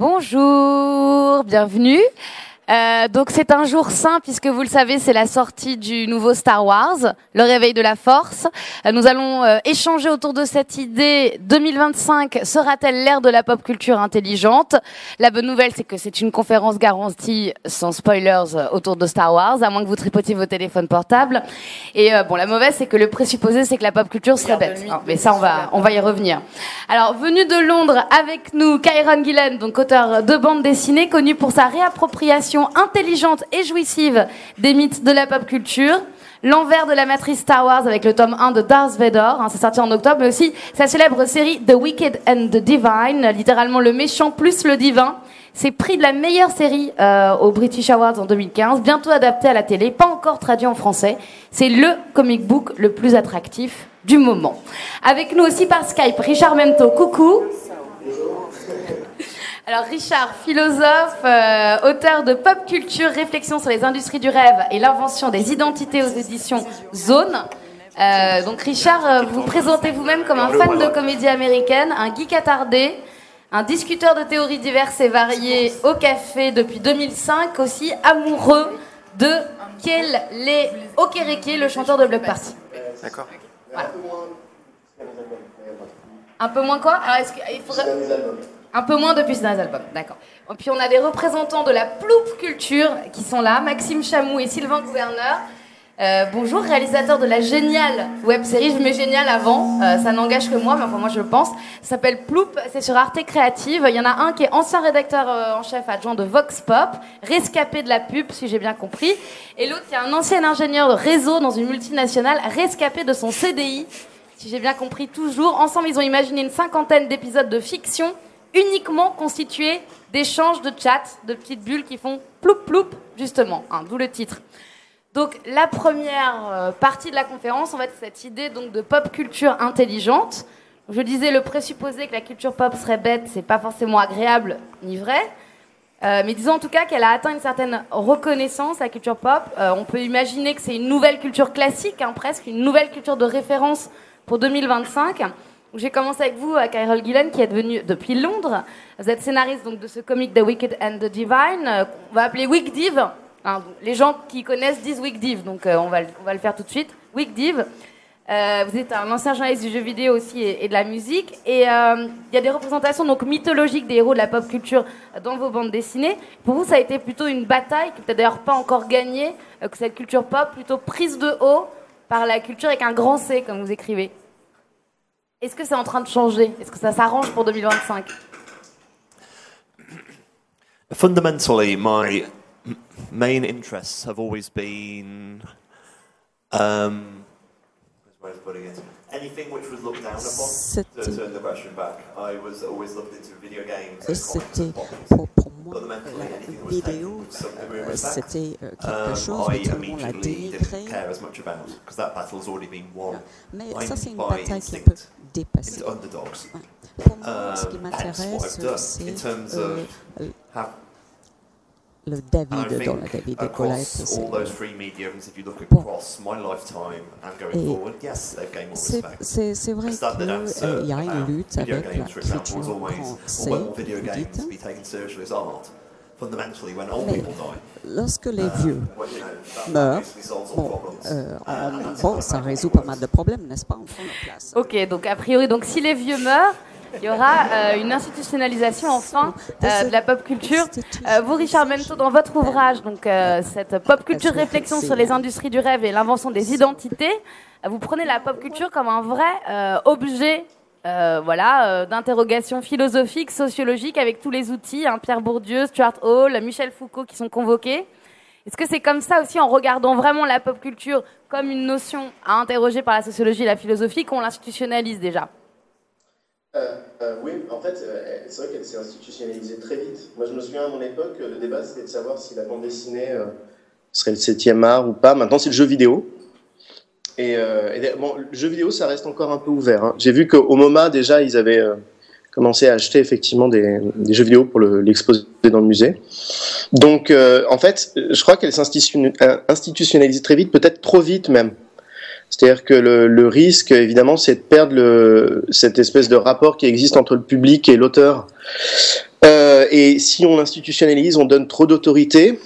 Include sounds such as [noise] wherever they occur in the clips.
Bonjour, bienvenue. Euh, donc c'est un jour saint puisque vous le savez c'est la sortie du nouveau Star Wars, le réveil de la Force. Euh, nous allons euh, échanger autour de cette idée. 2025 sera-t-elle l'ère de la pop culture intelligente? La bonne nouvelle c'est que c'est une conférence garantie sans spoilers autour de Star Wars, à moins que vous tripotiez vos téléphones portables. Et bon la mauvaise c'est que le présupposé c'est que la pop culture serait bête. Ah, mais ça on va on va y revenir. Alors venu de Londres avec nous Kyron Gillen, donc auteur de bande dessinée connu pour sa réappropriation intelligente et jouissive des mythes de la pop culture. L'envers de la matrice Star Wars avec le tome 1 de Darth Vader, hein, c'est sorti en octobre, mais aussi sa célèbre série The Wicked and the Divine, littéralement le méchant plus le divin. C'est prix de la meilleure série euh, aux British Awards en 2015, bientôt adapté à la télé, pas encore traduit en français. C'est le comic book le plus attractif du moment. Avec nous aussi par Skype, Richard Mento, coucou. Alors Richard, philosophe, euh, auteur de Pop Culture, réflexion sur les industries du rêve et l'invention des identités aux éditions Zone. Euh, donc Richard, euh, vous présentez vous-même comme un fan de comédie américaine, un geek attardé, un discuteur de théories diverses et variées au café depuis 2005, aussi amoureux de Kel Okereke, le chanteur de Block Party. D'accord. Un peu moins quoi? Alors, est-ce qu'il faudrait... Un peu moins depuis ces albums, d'accord. Et puis on a des représentants de la ploupe culture qui sont là, Maxime Chamou et Sylvain Gouverneur. Euh, bonjour, réalisateur de la géniale web série. Je mets génial avant, euh, ça n'engage que moi, mais enfin moi je le pense. S'appelle Ploup, c'est sur Arte Créative. Il y en a un qui est ancien rédacteur euh, en chef adjoint de Vox Pop, rescapé de la pub, si j'ai bien compris. Et l'autre qui est un ancien ingénieur de réseau dans une multinationale, rescapé de son CDI, si j'ai bien compris toujours. Ensemble, ils ont imaginé une cinquantaine d'épisodes de fiction uniquement constitué d'échanges de chats, de petites bulles qui font ploup ploup, justement, hein, d'où le titre. Donc la première euh, partie de la conférence, en fait, cette idée donc de pop culture intelligente. Je disais le présupposé que la culture pop serait bête, c'est pas forcément agréable ni vrai. Euh, mais disons en tout cas qu'elle a atteint une certaine reconnaissance, la culture pop. Euh, on peut imaginer que c'est une nouvelle culture classique, hein, presque une nouvelle culture de référence pour 2025. J'ai commencé avec vous, Kyrol Gillen, qui est venu depuis Londres. Vous êtes scénariste donc, de ce comic The Wicked and the Divine, euh, on va appeler Wick Div. les gens qui connaissent disent Wick Div, donc euh, on, va, le faire tout de suite. Wick Div. Euh, vous êtes un ancien journaliste du jeu vidéo aussi et, de la musique. Et il y a des représentations donc mythologiques des héros de la pop culture dans vos bandes dessinées. Pour vous, ça a été plutôt une bataille, qui peut-être d'ailleurs pas encore gagnée, que cette culture pop plutôt prise de haut par la culture avec un grand C, comme vous écrivez. Est-ce que c'est en train de changer? Est-ce que ça s'arrange pour 2025 Fundamentally, my main interests have always been. Um, where's putting it? Anything which was looked down upon. To turn the question back, I was always looked into video games. C'était pour, pour moi la vidéo, c'était quelque chose que tout le monde a dénigré. Mais ça, c'est une bataille qui peut dépasser. Pour moi, ce qui uh, m'intéresse, c'est euh, le David dans la David et Goliath. C'est vrai qu'il euh, y a une lutte avec la culture française, mais lorsque les uh, vieux meurent, bon, euh, bon, ça résout pas mal de problèmes, n'est-ce pas, Ok, donc a priori, donc si les vieux meurent, il y aura euh, une institutionnalisation enfin euh, de la pop culture. Euh, vous, Richard Mento, dans votre ouvrage, donc cette pop culture réflexion sur les industries du rêve et l'invention des identités, vous prenez la pop culture comme un vrai objet. voilà, d'interrogation philosophique, sociologique, avec tous les outils, hein, Pierre Bourdieu, Stuart Hall, Michel Foucault qui sont convoqués. Est-ce que c'est comme ça aussi, en regardant vraiment la pop culture comme une notion à interroger par la sociologie et la philosophie, qu'on l'institutionnalise déjà? Euh, euh, oui, en fait, euh, c'est vrai qu'elle s'est institutionnalisée très vite. Moi, je me souviens à mon époque, le débat c'était de savoir si la bande dessinée serait le 7e art ou pas. Maintenant, c'est le jeu vidéo. Et, bon, le jeu vidéo, ça reste encore un peu ouvert. Hein. J'ai vu qu'au MoMA, déjà, ils avaient commencé à acheter effectivement des, jeux vidéo pour l'exposer dans le musée. Donc, en fait, je crois qu'elle s'institutionnalise très vite, peut-être trop vite même. C'est-à-dire que le, risque, évidemment, c'est de perdre cette espèce de rapport qui existe entre le public et l'auteur. et si on institutionnalise, on donne trop d'autorité.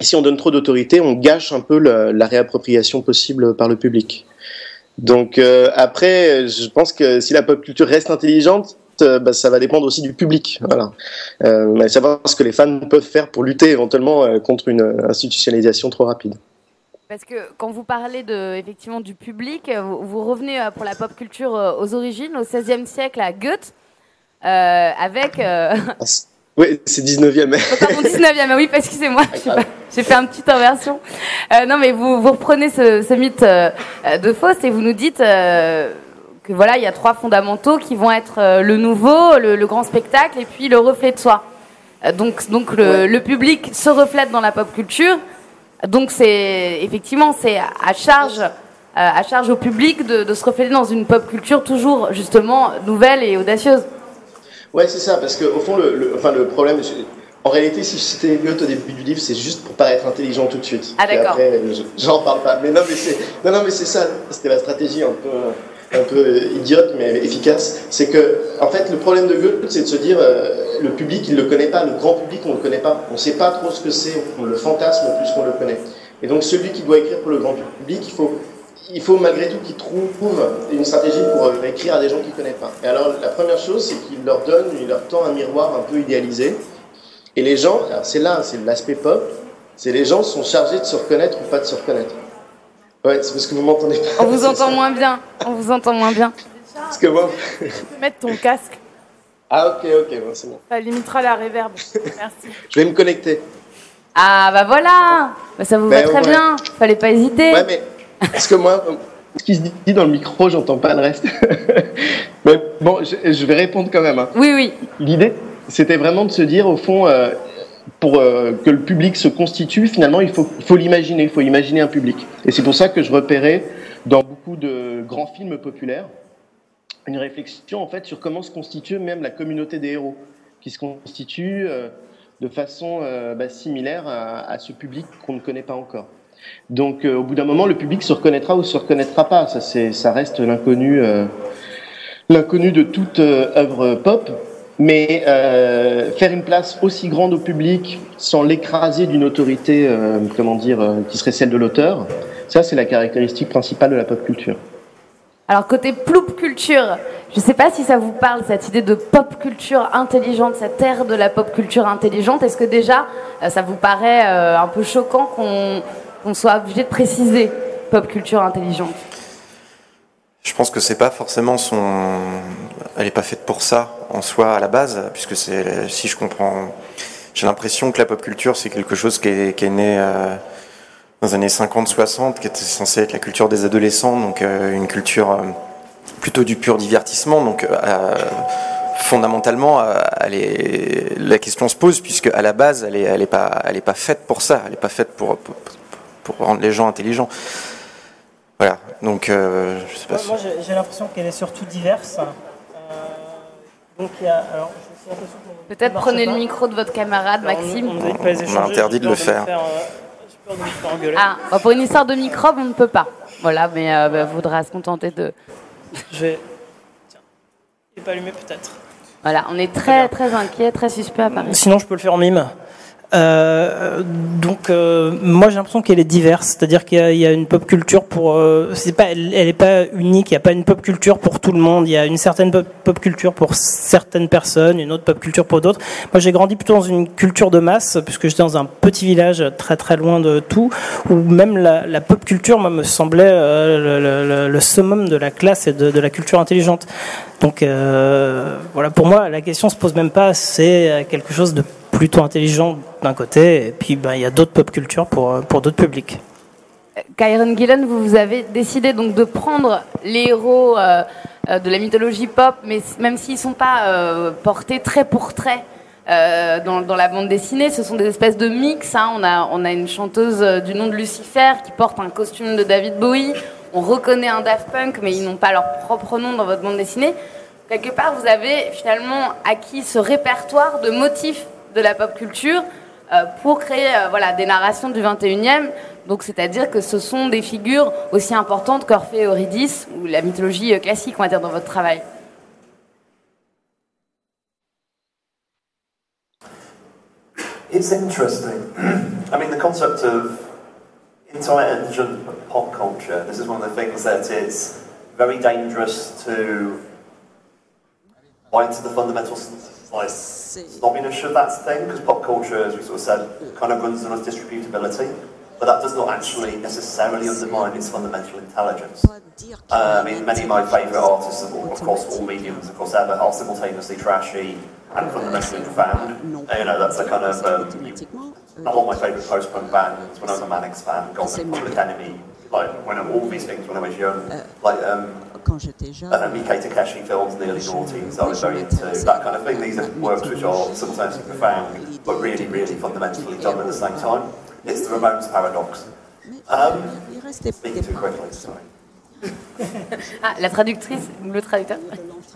Si on donne trop d'autorité, on gâche un peu la réappropriation possible par le public. Donc après, je pense que si la pop culture reste intelligente, euh, bah, ça va dépendre aussi du public. Voilà. Euh, savoir ce que les fans peuvent faire pour lutter éventuellement euh, contre une institutionnalisation trop rapide. Parce que quand vous parlez de, effectivement du public, vous, revenez pour la pop culture aux origines, au XVIe siècle à Goethe, avec... Ah, oui, c'est 19e. Pardon, 19e, oui, excusez-moi, j'ai fait une petite inversion. non, mais vous, vous reprenez ce, ce mythe de Faust et vous nous dites que voilà, il y a trois fondamentaux qui vont être euh, le nouveau, le, grand spectacle et puis le reflet de soi. Euh, donc, donc le, public se reflète dans la pop culture. Donc c'est effectivement c'est à charge euh, à charge au public de, se refléter dans une pop culture toujours justement nouvelle et audacieuse. Ouais, c'est ça, parce qu'au fond, le, enfin, le problème, en réalité, si je citais Goethe au début du livre, c'est juste pour paraître intelligent tout de suite. Ah d'accord. J'en parle pas. Mais non, mais c'est, non, non, mais c'est ça. C'était la stratégie un peu un peu idiote mais efficace, c'est que en fait le problème de Goethe c'est de se dire euh, le public il le connaît pas, le grand public on le connaît pas, on sait pas trop ce que c'est, on le fantasme plus qu'on le connaît. Et donc celui qui doit écrire pour le grand public, il faut il faut malgré tout qu'il trouve une stratégie pour euh, écrire à des gens qu'il ne connaît pas. Et alors la première chose c'est qu'il leur donne, il leur tend un miroir un peu idéalisé. Et les gens, c'est là, c'est l'aspect pop, c'est les gens sont chargés de se reconnaître ou pas de se reconnaître. Ouais, c'est parce que vous m'entendez pas. On vous entend moins bien. On vous entend moins bien. Parce que moi. Tu peux mettre ton casque. Ah, ok, ok, bon, c'est bon. Ça limitera la réverb. Merci. [laughs] Je vais me connecter. Ah, bah voilà bah, Ça vous va ben, très bien. Fallait pas hésiter. Ouais, mais. Parce que moi, ce qui se dit dans le micro, j'entends pas le reste. [laughs] mais bon, je, vais répondre quand même. Hein. Oui, oui. L'idée, c'était vraiment de se dire, au fond. Euh, pour euh, que le public se constitue, finalement, il faut, l'imaginer, il faut imaginer un public. Et c'est pour ça que je repérais dans beaucoup de grands films populaires une réflexion en fait sur comment se constitue même la communauté des héros, qui se constitue euh, de façon euh, bah, similaire à, ce public qu'on ne connaît pas encore. Donc, au bout d'un moment, le public se reconnaîtra ou se reconnaîtra pas. Ça, ça reste l'inconnu, l'inconnu de toute œuvre pop. Mais euh, faire une place aussi grande au public sans l'écraser d'une autorité, euh, comment dire, euh, qui serait celle de l'auteur, ça c'est la caractéristique principale de la pop culture. Alors côté ploup culture, je ne sais pas si ça vous parle cette idée de pop culture intelligente, cette ère de la pop culture intelligente. Est-ce que déjà ça vous paraît un peu choquant qu'on soit obligé de préciser pop culture intelligente? Je pense que c'est pas forcément son, elle n'est pas faite pour ça en soi à la base, puisque c'est, si je comprends, j'ai l'impression que la pop culture c'est quelque chose qui est, qui est né euh, dans les années 50-60, qui était censé être la culture des adolescents, donc euh, une culture euh, plutôt du pur divertissement. Donc fondamentalement, la question se pose puisque à la base, elle est, elle est pas, elle est pas faite pour ça. Elle n'est pas faite pour, pour, rendre les gens intelligents. Voilà. Donc, je sais pas. Moi, j'ai l'impression qu'elle est surtout diverse. Peut-être prenez le micro de votre camarade, Maxime. On, a interdit de le faire. Euh, ah, bah, pour une histoire de microbe, on ne peut pas. Voilà, mais euh, bah, voudra se contenter de. Je vais. Tiens. Il n'est pas allumé peut-être. Voilà, on est très très inquiet, très suspect à Paris. Sinon, je peux le faire en mime. Euh, donc euh, moi j'ai l'impression qu'elle est diverse, c'est-à-dire qu'il y, a une pop culture pour, euh, c'est pas, elle, elle, est pas unique, il n'y a pas une pop culture pour tout le monde, il y a une certaine pop, culture pour certaines personnes, une autre pop culture pour d'autres. Moi j'ai grandi plutôt dans une culture de masse, puisque j'étais dans un petit village très très loin de tout, où même la, pop culture moi me semblait le, summum de la classe et de, la culture intelligente. Donc voilà, pour moi la question se pose même pas, c'est quelque chose de plutôt intelligent d'un côté, et puis ben, il y a d'autres pop culture pour, euh, pour d'autres publics. Kyron Gillen, vous, vous avez décidé donc de prendre les héros euh, euh, de la mythologie pop, mais même s'ils ne sont pas portés trait pour trait dans, la bande dessinée, ce sont des espèces de mix. Hein. On, a, on a une chanteuse du nom de Lucifer qui porte un costume de David Bowie. On reconnaît un Daft Punk, mais ils n'ont pas leur propre nom dans votre bande dessinée. Quelque part, vous avez finalement acquis ce répertoire de motifs de la pop culture euh, pour créer euh, voilà, des narrations du 21e. Donc, c'est-à-dire que ce sont des figures aussi importantes qu'Orphée et Eurydice, ou la mythologie euh, classique, on va dire, dans votre travail. It's interesting. [clears throat] I mean, the concept of intelligent pop culture, this is one of the things that it's very dangerous to buy into the fundamental like, snobbiness of that thing, because pop culture, as we sort of said, kind of runs on its distributability, but that does not actually necessarily undermine its fundamental intelligence. Uh, I mean, many of my favourite artists, of, across all mediums, across ever, are simultaneously trashy and fundamentally profound. You know, that's a kind of um, a lot of my favourite post-punk bands when I was a Manix fan, Golden Public Enemy, like when all these things when I was young, like um, uh, Miike Takeshi films in the early noughties, I was very into that kind of thing. These are works which are sometimes profound, but really, really fundamentally done at the same time. It's the Ramones paradox. Um, speaking too quickly, sorry. [laughs] ah, la traductrice, le traducteur.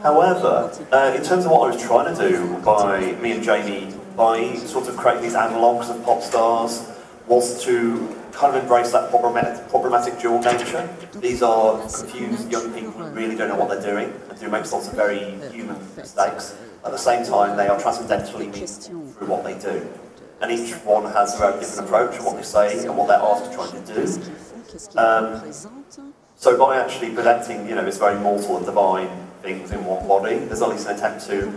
However, uh, in terms of what I was trying to do by me and Jamie, by sort of creating these analogues of pop stars, was to kind of embrace that problematic, problematic dual nature. These are confused young people who really don't know what they're doing and do make lots of very human mistakes. At the same time, they are transcendentally meaningful through what they do. And each one has their own different approach to what they say and what they're asked to try to do. Um, so by actually presenting, you know, this very mortal and divine things in one body, there's at least an attempt to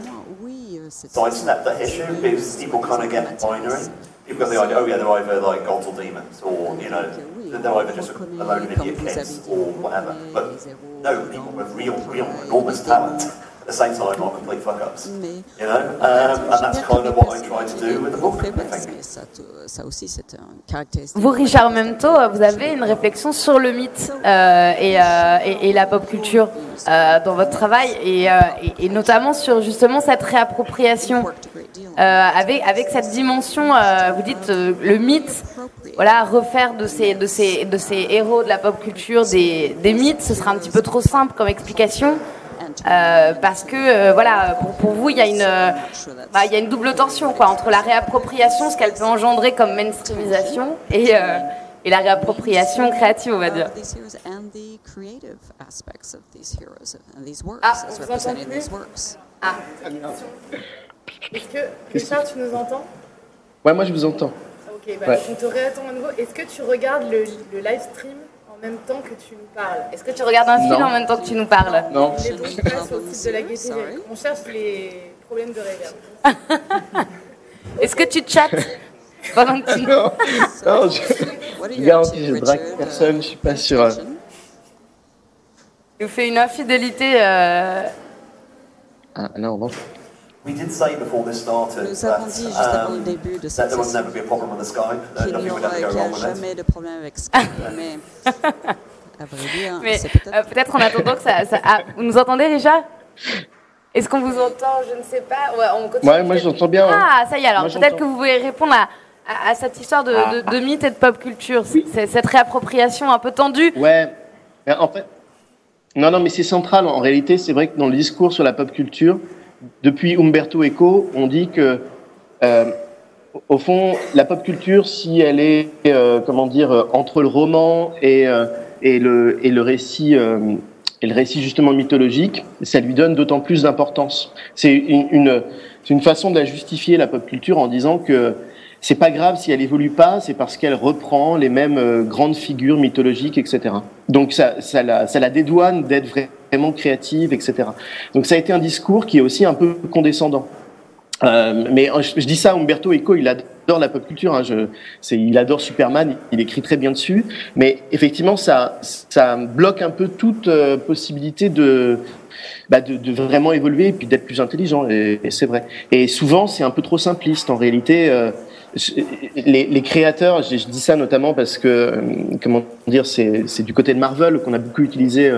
sidestep that issue because people kind of get binary. People got the idea, oh yeah, they're either like gods or demons, or you know, they're either just a load of idiot kids or whatever. But no, people with real, real enormous talent at the same time are complete fuck ups. You know, um, and that's kind of what I try to do with the book. I think. Vous, Richard Memto, vous avez une réflexion sur le mythe euh, et, euh, et, et, la pop culture euh, dans votre travail, et, euh, et, notamment sur justement cette réappropriation euh, avec, avec cette dimension. Euh, vous dites le mythe, voilà, refaire de ces, de ces, de ces héros de la pop culture des, des mythes, ce sera un petit peu trop simple comme explication. Euh, parce que euh, voilà, pour, pour, vous, il y a une, euh, bah, il y a une double tension quoi entre la réappropriation, ce qu'elle peut engendrer comme mainstreamisation, et, euh, et la réappropriation créative, on va dire. Ah, on vous entend plus Ah. Est-ce que Richard, tu nous entends? Ouais, moi je vous entends. Ok, bah, ouais. on te réattend à nouveau. Est-ce que tu regardes le, le live stream? Même temps que tu nous parles. Est-ce que tu regardes un film non. en même temps que tu nous parles? Non. On est donc pas sur le site de la Gaîté On cherche les problèmes de réverb. [laughs] Est-ce que tu chattes pendant que tu... Non, non je, je garantis, je drague personne, je suis pas sûr. Euh. Il vous fait une infidélité. Euh... Ah non, non. We did say before this started Nous avons dit juste avant le um, début de that cette session never be a problem with the Skype. Qu'il nothing would n'y ever go aura wrong with jamais it. de problème avec Skype, [laughs] mais à vrai dire, Mais c'est peut-être... euh, peut-être en attendant que ça... ça... Ah, vous nous entendez Richard Est-ce qu'on vous entend? Je ne sais pas. Ouais, on continue. Ouais, moi j'entends bien. hein. Ah, ça y est, alors peut-être que vous pouvez répondre à, à, à cette histoire de, de, de mythe et de pop culture, cette réappropriation un peu tendue. Ouais, en fait, non, non, mais c'est central. En réalité, c'est vrai que dans le discours sur la pop culture, depuis Umberto Eco, on dit que, euh, au fond, la pop culture, si elle est, euh, comment dire, euh, entre le roman et, le, récit, et le récit justement mythologique, ça lui donne d'autant plus d'importance. C'est une, façon de la justifier la pop culture en disant que c'est pas grave si elle évolue pas, c'est parce qu'elle reprend les mêmes grandes figures mythologiques, etc. Donc ça, ça, la, dédouane d'être créative, etc. Donc ça a été un discours qui est aussi un peu condescendant. Euh, mais je, dis ça, Umberto Eco, il adore la pop culture. Hein, il adore Superman, il, écrit très bien dessus. Mais effectivement, ça, ça bloque un peu toute euh, possibilité de, bah, de, vraiment évoluer et puis d'être plus intelligent. Et, c'est vrai. Et souvent, c'est un peu trop simpliste. En réalité, euh, les, créateurs, je, je dis ça notamment parce que, comment dire, c'est du côté de Marvel qu'on a beaucoup utilisé.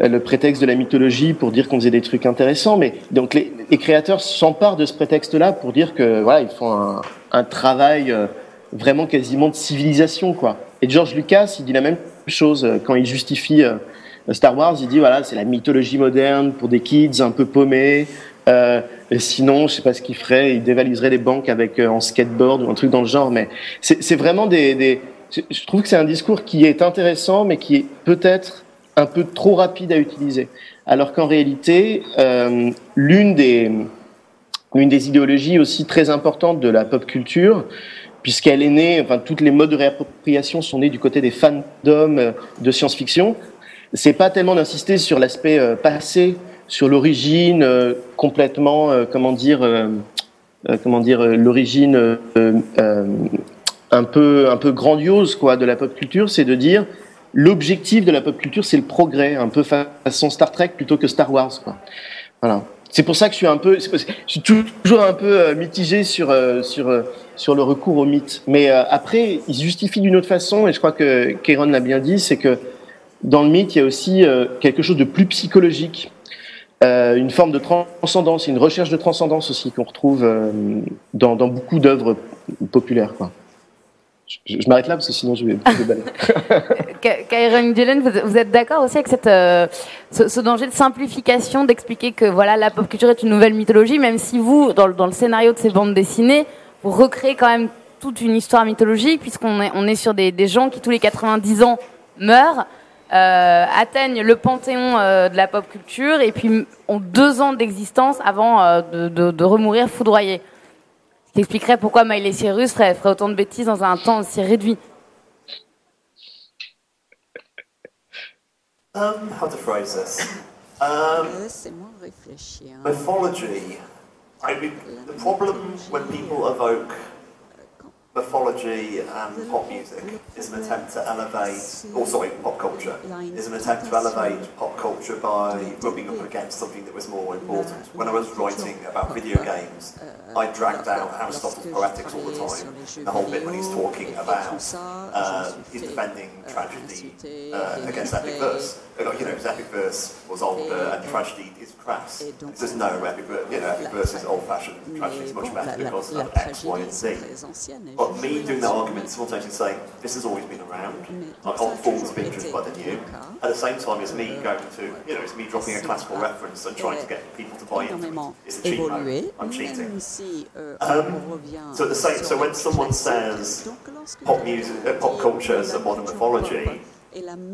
Euh, le prétexte de la mythologie pour dire qu'on faisait des trucs intéressants, mais donc les, créateurs s'emparent de ce prétexte-là pour dire que voilà ils font un, travail euh, vraiment quasiment de civilisation quoi. Et George Lucas il dit la même chose euh, quand il justifie Star Wars, il dit voilà c'est la mythologie moderne pour des kids un peu paumés. Euh, et sinon, je sais pas ce qu'il ferait, il dévaliserait les banques avec en skateboard ou un truc dans le genre. Mais c'est vraiment des, des je trouve que c'est un discours qui est intéressant, mais qui est peut-être un peu trop rapide à utiliser. Alors qu'en réalité, euh, l'une des, des idéologies aussi très importantes de la pop culture, puisqu'elle est née, enfin toutes les modes de réappropriation sont nés du côté des fandoms de science-fiction. C'est pas tellement d'insister sur l'aspect passé, sur l'origine complètement, comment dire, comment dire, l'origine un peu un peu grandiose quoi de la pop culture, c'est de dire l'objectif de la pop culture, c'est le progrès, un peu façon Star Trek plutôt que Star Wars. Quoi. Voilà. C'est pour ça que je suis un peu, je suis toujours un peu euh, mitigé sur euh, sur euh, sur le recours au mythe. Mais après, il se justifie d'une autre façon, et je crois que Kéron l'a bien dit, c'est que dans le mythe, il y a aussi quelque chose de plus psychologique, une forme de transcendance, une recherche de transcendance aussi qu'on retrouve dans, dans beaucoup d'œuvres populaires. Quoi. Je, m'arrête là parce que sinon je vais [laughs] Kairon Dylan, vous, êtes d'accord aussi avec euh, ce, danger de simplification, d'expliquer que voilà, la pop culture est une nouvelle mythologie, même si vous, dans, le scénario de ces bandes dessinées, vous recréez quand même toute une histoire mythologique, puisqu'on est, on est sur des, gens qui, tous les 90 ans, meurent, euh, atteignent le panthéon euh, de la pop culture, et puis ont deux ans d'existence avant de, de, remourir foudroyés qui expliquerait pourquoi Miley Cyrus ferait autant de bêtises dans un temps aussi réduit. Um, how to phrase this? [coughs] Um, mythology. I mean, the problem when people evoke mythology and pop music is an attempt to elevate, or sorry, pop culture, is an attempt to elevate pop culture by rubbing up against something that was more important. When I was writing about video games, I dragged out Aristotle's Poetics all the time. The whole bit when he's talking about uh, he's defending tragedy uh, against epic verse. You know, his epic verse was older and tragedy is crass. There's no epic verse, you know, epic verse is old-fashioned, tragedy is much better because of X, Y, and Z. me doing that argument simultaneously saying, this has always been around, like old forms being driven by the new, at the same time it's me going to, you know, it's me dropping a classical reference and trying to get people to buy into it. It's a cheat mode. I'm cheating. Um, so at the same, so when someone says pop music, uh, pop culture is a modern mythology,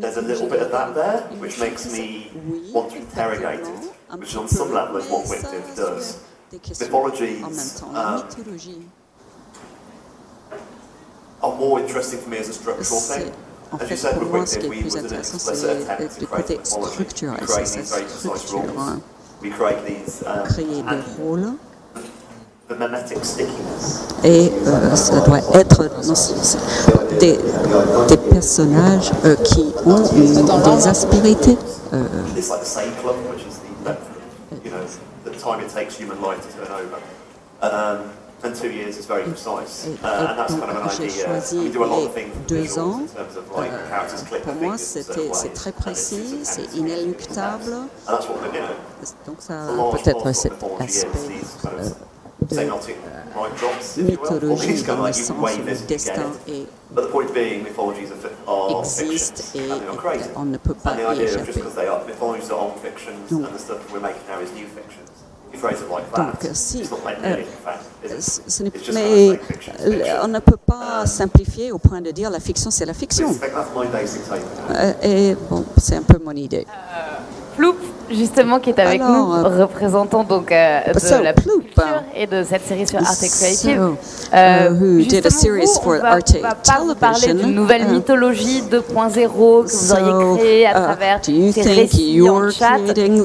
there's a little bit of that there, which makes me want to interrogate it, which on some level is what Wictive does. Mythologies um, We was an explicit attempt to create mythology. We create these very precise rules. We create these um, Et euh, ça doit être des, des, personnages euh, qui ont une, des aspérités. Euh, and two years is very precise. Uh, and that's kind of an idea. We do a lot of things deux ans. Euh, pour moi, c'est très précis, c'est inéluctable. Donc ça peut-être cet aspect de euh, mythologie dans le sens où le destin est existe et on ne peut pas y échapper. Donc, donc, si, euh, ce mais on ne peut pas simplifier au point de dire la fiction, c'est la fiction. Euh, et bon, c'est un peu mon idée. Euh, Ploup, justement, qui est avec nous, euh, représentant donc euh, de la culture et de cette série sur Arte Creative. euh, uh, did a series vous, on va, va pas vous parler d'une nouvelle uh, mythologie 2.0 que vous auriez créée à uh, travers ces récits en chat.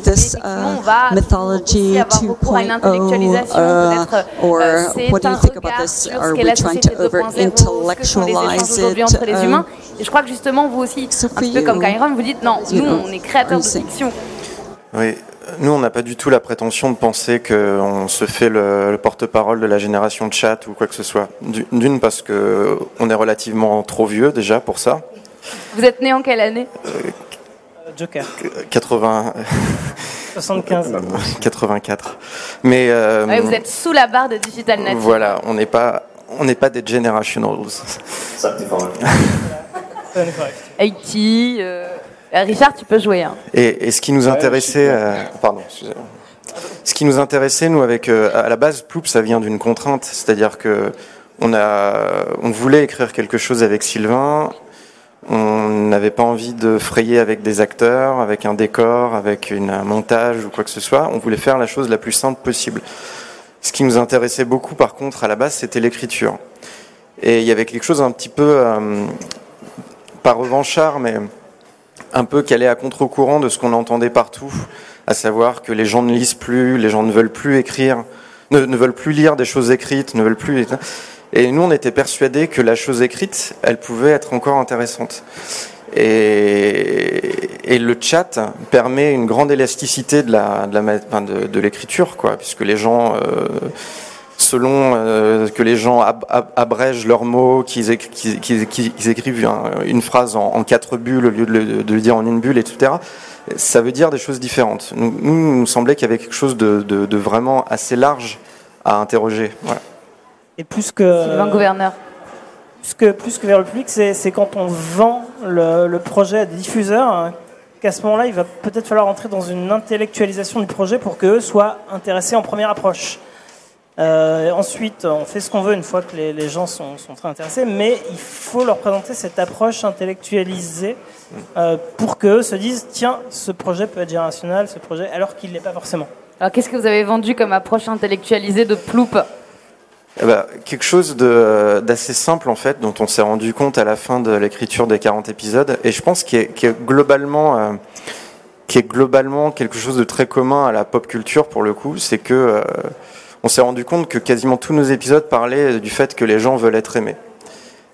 This, on va mythology avoir recours à une intellectualisation, peut-être euh, c'est un regard sur ce qu'est la société 2.0, ce que sont les échanges aujourd'hui entre les humains. Et je crois que justement, vous aussi, un petit peu comme Kairon, vous dites non, nous, on est créateurs de fiction. Oui, nous, on n'a pas du tout la prétention de penser qu'on se fait le, porte-parole de la génération de chat ou quoi que ce soit. D'une, parce qu'on est relativement trop vieux déjà pour ça. Vous êtes né en quelle année? Euh, Joker. 80. 75. 84. Mais. Euh, vous êtes sous la barre de Digital Native. Voilà, on n'est pas, on n'est pas des generationals. 80, [laughs] euh, Richard, tu peux jouer. Hein. Et, ce qui nous intéressait, euh, pardon, ce qui nous intéressait, nous, avec euh, à la base, Ploup, ça vient d'une contrainte, c'est-à-dire que on a, on voulait écrire quelque chose avec Sylvain. On n'avait pas envie de frayer avec des acteurs, avec un décor, avec une, un montage ou quoi que ce soit. On voulait faire la chose la plus simple possible. Ce qui nous intéressait beaucoup, par contre, à la base, c'était l'écriture. Et il y avait quelque chose un petit peu, euh, pas revanchard, mais un peu qui allait à contre-courant de ce qu'on entendait partout, à savoir que les gens ne lisent plus, les gens ne veulent plus écrire, ne, veulent plus lire des choses écrites, ne veulent plus. Et nous, on était persuadés que la chose écrite, elle pouvait être encore intéressante. Et, le chat permet une grande élasticité de la, de, la, de, de l'écriture, quoi, puisque les gens, euh, selon euh, que les gens ab, ab, abrègent leurs mots, qu'ils, écrivent, une phrase en, en, quatre bulles au lieu de le, de le, dire en une bulle, etc. Ça veut dire des choses différentes. Nous, nous, nous semblait qu'il y avait quelque chose de, de vraiment assez large à interroger. Voilà. Et plus que. Sylvain Gouverneur plus que, plus que vers le public, c'est quand on vend le, le, projet à des diffuseurs hein, qu'à ce moment-là, il va peut-être falloir entrer dans une intellectualisation du projet pour qu'eux soient intéressés en première approche. Euh, ensuite, on fait ce qu'on veut une fois que les, les gens sont, sont, très intéressés, mais il faut leur présenter cette approche intellectualisée euh, pour qu'eux se disent tiens, ce projet peut être générationnel, ce projet, alors qu'il ne l'est pas forcément. Alors, qu'est-ce que vous avez vendu comme approche intellectualisée de Ploup? Eh ben, quelque chose d'assez simple en fait, dont on s'est rendu compte à la fin de l'écriture des 40 épisodes, et je pense qu'il est, qu est, globalement, euh, qui est globalement quelque chose de très commun à la pop culture pour le coup, c'est que euh, on s'est rendu compte que quasiment tous nos épisodes parlaient du fait que les gens veulent être aimés.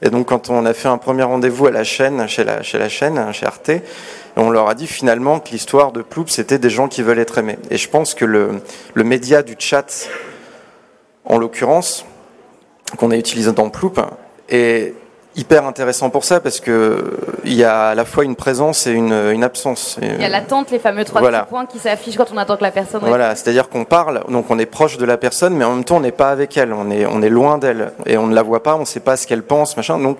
Et donc quand on a fait un premier rendez-vous à la chaîne, chez la, chaîne, chez Arte, on leur a dit finalement que l'histoire de Ploup, c'était des gens qui veulent être aimés. Et je pense que le, média du chat, en l'occurrence, qu'on a utilisé dans Ploup est hyper intéressant pour ça parce que il y a à la fois une présence et une, une absence. Il y a l'attente, les fameux trois voilà. points qui s'affichent quand on attend que la personne. Voilà, c'est-à-dire qu'on parle, donc on est proche de la personne, mais en même temps on n'est pas avec elle, on est on est loin d'elle et on ne la voit pas, on ne sait pas ce qu'elle pense, machin. Donc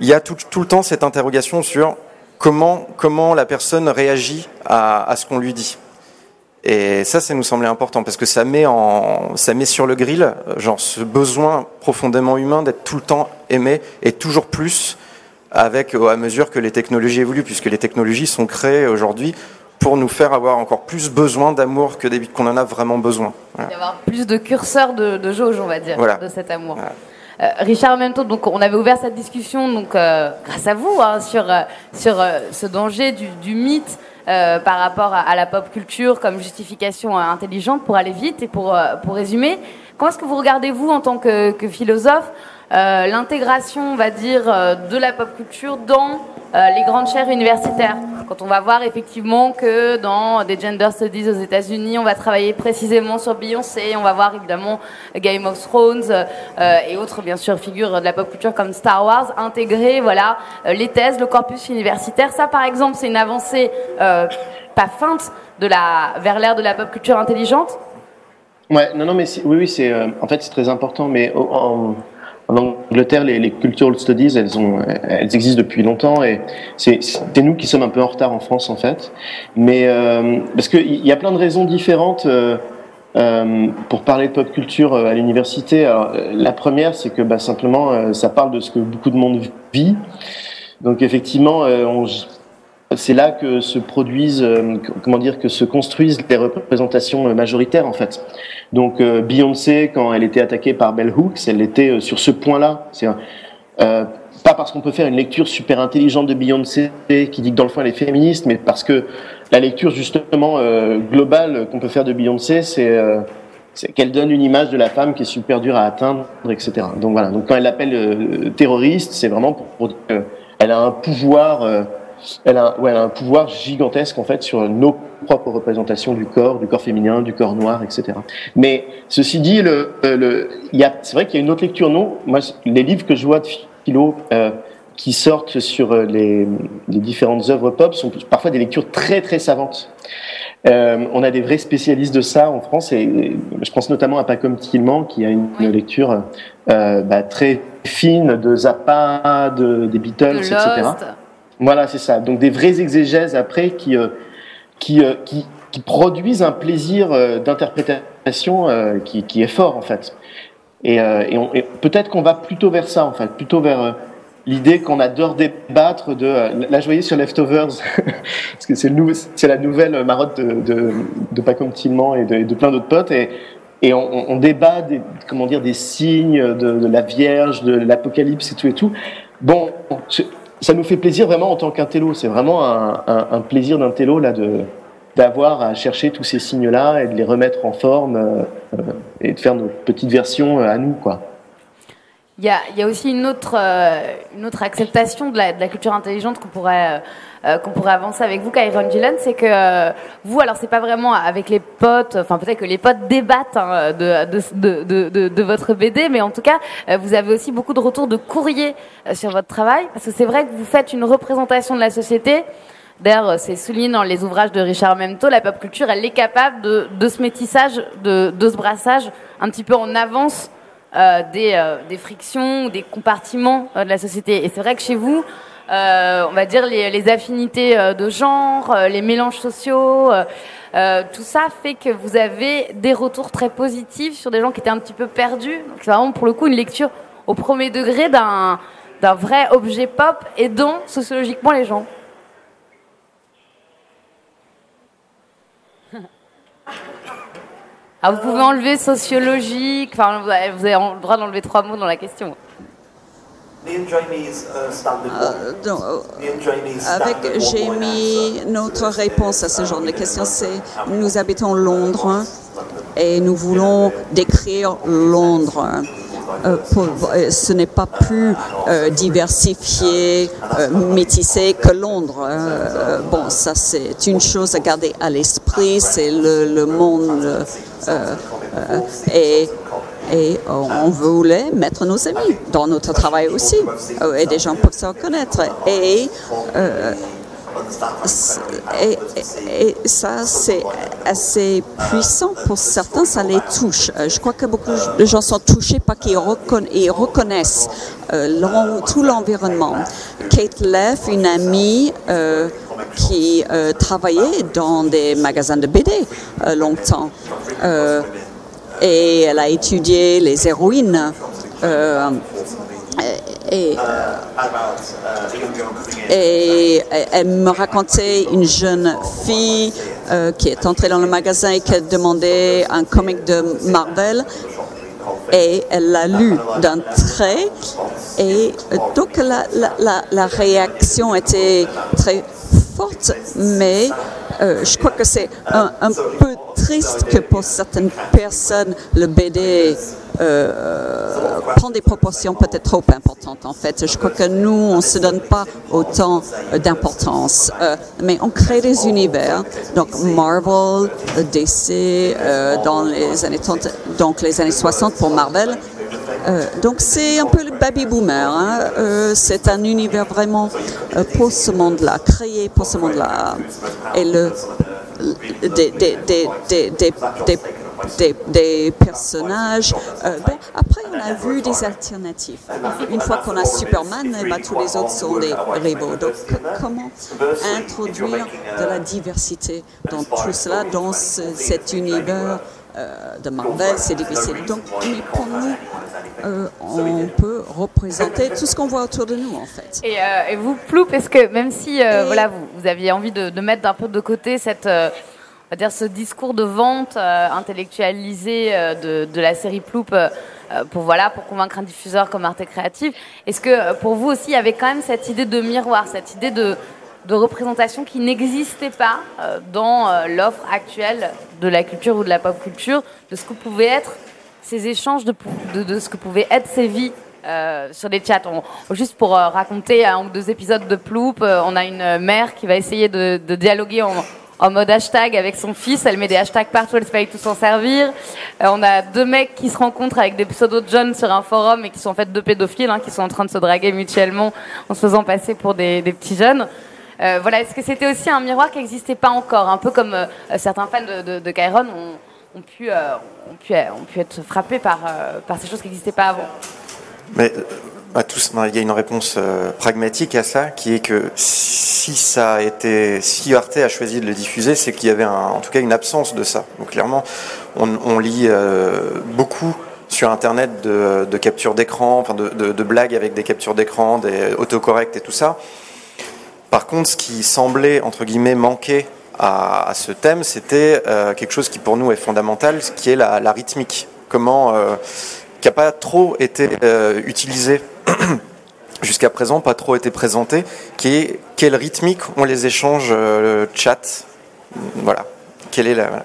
il y a tout, tout le temps cette interrogation sur comment comment la personne réagit à, à ce qu'on lui dit. Et ça, ça nous semblait important parce que ça met, en, ça met sur le grill genre ce besoin profondément humain d'être tout le temps aimé et toujours plus avec à mesure que les technologies évoluent, puisque les technologies sont créées aujourd'hui pour nous faire avoir encore plus besoin d'amour que qu'on en a vraiment besoin. Voilà. avoir plus de curseurs de, de jauge, on va dire, voilà. de cet amour. Voilà. Euh, Richard, en même temps, donc on avait ouvert cette discussion, donc euh, grâce à vous, hein, sur euh, sur ce danger du, du mythe euh, par rapport à, la pop culture comme justification euh, intelligente pour aller vite et pour, euh, pour résumer. Comment est-ce que vous regardez, vous, en tant que, philosophe, l'intégration, on va dire, de la pop culture dans euh, les grandes chaires universitaires. Quand on va voir effectivement que dans des gender studies aux États-Unis, on va travailler précisément sur Beyoncé, on va voir évidemment Game of Thrones euh, et autres bien sûr figures de la pop culture comme Star Wars intégrer voilà euh, les thèses, le corpus universitaire. Ça par exemple, c'est une avancée euh, pas feinte de la vers l'ère de la pop culture intelligente. Ouais, non, non, mais oui, oui, c'est en fait c'est très important, mais en Angleterre, les, les, cultural studies, elles, ont, elles existent depuis longtemps et c'est nous qui sommes un peu en retard en France en fait. Mais euh, parce qu'il y a plein de raisons différentes euh, euh, pour parler de pop culture euh, à l'université. La première, c'est que bah, simplement, euh, ça parle de ce que beaucoup de monde vit. Donc effectivement, on, c'est là que se produisent, euh, comment dire, que se construisent les représentations majoritaires en fait. Donc euh, Beyoncé, quand elle était attaquée par Bell Hooks, elle était euh, sur ce point-là. C'est euh, pas parce qu'on peut faire une lecture super intelligente de Beyoncé qui dit que dans le fond elle est féministe, mais parce que la lecture justement euh, globale qu'on peut faire de Beyoncé, c'est qu'elle donne une image de la femme qui est super dure à atteindre, etc. Donc voilà. Donc quand elle l'appelle terroriste, c'est vraiment pour, pour qu'elle a un pouvoir elle a, ouais, elle a un pouvoir gigantesque en fait sur nos propres représentations du corps, du corps féminin, du corps noir, etc. Mais ceci dit, le, le, il y a, c'est vrai qu'il y a une autre lecture. Non, moi, les livres que je vois de philo euh, qui sortent sur les, les, différentes œuvres pop sont parfois des lectures très très savantes. Euh, on a des vrais spécialistes de ça en France et je pense notamment à Pacom Tillman qui a une, une lecture euh, bah, très fine de Zappa, de, des Beatles, de etc. Voilà, c'est ça. Donc des vraies exégèses après qui, euh, euh, qui, qui, produisent un plaisir euh, d'interprétation qui, qui, est fort en fait. Et, peut-être qu'on va plutôt vers ça en fait, plutôt vers l'idée qu'on adore débattre de. là, je voyais sur Leftovers, [laughs] parce que c'est, c'est la nouvelle marotte de, de, de Paco Tillman et de, de plein d'autres potes. Et et on, débat des, comment dire, des signes de, la Vierge, de l'Apocalypse et tout et tout. Bon, ça nous fait plaisir vraiment en tant qu'intello. C'est vraiment un, plaisir d'intello là de d'avoir à chercher tous ces signes-là et de les remettre en forme euh, euh, et de faire nos petites versions à nous, quoi. Il y a, aussi une autre, euh, une autre acceptation de la culture intelligente qu'on pourrait, euh, qu'on pourrait avancer avec vous, Kyron Gillen, c'est que euh, vous, alors c'est pas vraiment avec les potes, enfin peut-être que les potes débattent hein, de, de, de, de, votre BD, mais en tout cas, vous avez aussi beaucoup de retours de courrier sur votre travail, parce que c'est vrai que vous faites une représentation de la société. D'ailleurs, c'est souligné dans les ouvrages de Richard Memto, la pop culture, elle est capable de, de ce métissage, de, de ce brassage, un petit peu en avance euh, des, euh, des, frictions, des compartiments euh, de la société. Et c'est vrai que chez vous, on va dire les, affinités de genre, les mélanges sociaux, tout ça fait que vous avez des retours très positifs sur des gens qui étaient un petit peu perdus. C'est vraiment pour le coup une lecture au premier degré d'un vrai objet pop aidant sociologiquement les gens. Ah, vous pouvez enlever sociologique, vous avez le droit d'enlever trois mots dans la question. Euh, avec Jamie, notre réponse à ce genre de questions, c'est nous habitons Londres et nous voulons décrire Londres. Euh, euh, ce n'est pas plus diversifié, métissé que Londres. bon, ça c'est une chose à garder à l'esprit, c'est le, le, monde et, et on voulait mettre nos amis dans notre travail aussi. Euh, et des gens peuvent se reconnaître. Et et, ça, c'est assez puissant pour certains, ça les touche. Je crois que beaucoup de gens sont touchés par qu'ils reconnaissent tout l'environnement. Kate Leff, une amie, qui euh, travaillait dans des magasins de BD euh, longtemps. Euh, et elle a étudié les héroïnes. Et, et, elle me racontait une jeune fille qui est entrée dans le magasin et qui a demandé un comic de Marvel et elle l'a lu d'un trait et donc la, la, la réaction était très mais euh, je crois que c'est un, peu triste que pour certaines personnes, le BD euh, prend des proportions peut-être trop importantes en fait. Je crois que nous, on ne se donne pas autant d'importance, euh, mais on crée des univers. Donc Marvel, DC, dans les années 30, donc les années 60 pour Marvel, euh, donc c'est un peu le baby boomer. Hein. Euh, c'est un univers vraiment euh, pour ce monde-là, créé pour ce monde-là. Et le, des, des, des, des, des personnages. bon, après, on a vu des alternatives. Une fois qu'on a Superman, eh ben, tous les autres sont des rivaux. Donc, comment introduire de la diversité dans tout cela, dans cet univers euh, de Marvel, c'est difficile. Donc, pour nous, euh, on peut représenter tout ce qu'on voit autour de nous, en fait. Et, euh, vous, Ploup, est-ce que même si voilà, vous, vous, aviez envie de, de, mettre un peu de côté cette, on va dire, ce discours de vente intellectualisé de, de, la série Ploup pour voilà pour convaincre un diffuseur comme Arte Créative. Est-ce que pour vous aussi il y avait quand même cette idée de miroir, cette idée de de représentation qui n'existait pas euh, dans euh, l'offre actuelle de la culture ou de la pop culture, de ce que pouvaient être ces échanges, de, de, ce que pouvaient être ces vies euh, sur des chats. juste pour raconter un ou deux épisodes de Ploup, on a une mère qui va essayer de, dialoguer en, mode hashtag avec son fils. Elle met des hashtags partout, elle se paye tout s'en servir. on a deux mecs qui se rencontrent avec des pseudo-John sur un forum et qui sont en fait deux pédophiles, hein, qui sont en train de se draguer mutuellement en se faisant passer pour des petits jeunes. Euh, voilà, est-ce que c'était aussi un miroir qui n'existait pas encore Un peu comme euh, certains fans de, de, Kyron ont, pu, euh, ont, pu, ont, pu, être frappés par, par ces choses qui n'existaient pas avant. Mais tous, il y a une réponse pragmatique à ça, qui est que si ça a été, si Arte a choisi de le diffuser, c'est qu'il y avait en tout cas une absence de ça. Donc clairement, on, lit beaucoup sur Internet de, captures d'écran, de, blagues avec des captures d'écran, des autocorrects et tout ça. Par contre, ce qui semblait, entre guillemets, manquer à, ce thème, c'était quelque chose qui pour nous est fondamental, ce qui est la, rythmique. Comment, qui n'a pas trop été utilisé [clears throat] jusqu'à présent, pas trop été présenté, qui est quelle rythmique ont les échanges chat. Voilà. Quelle est la.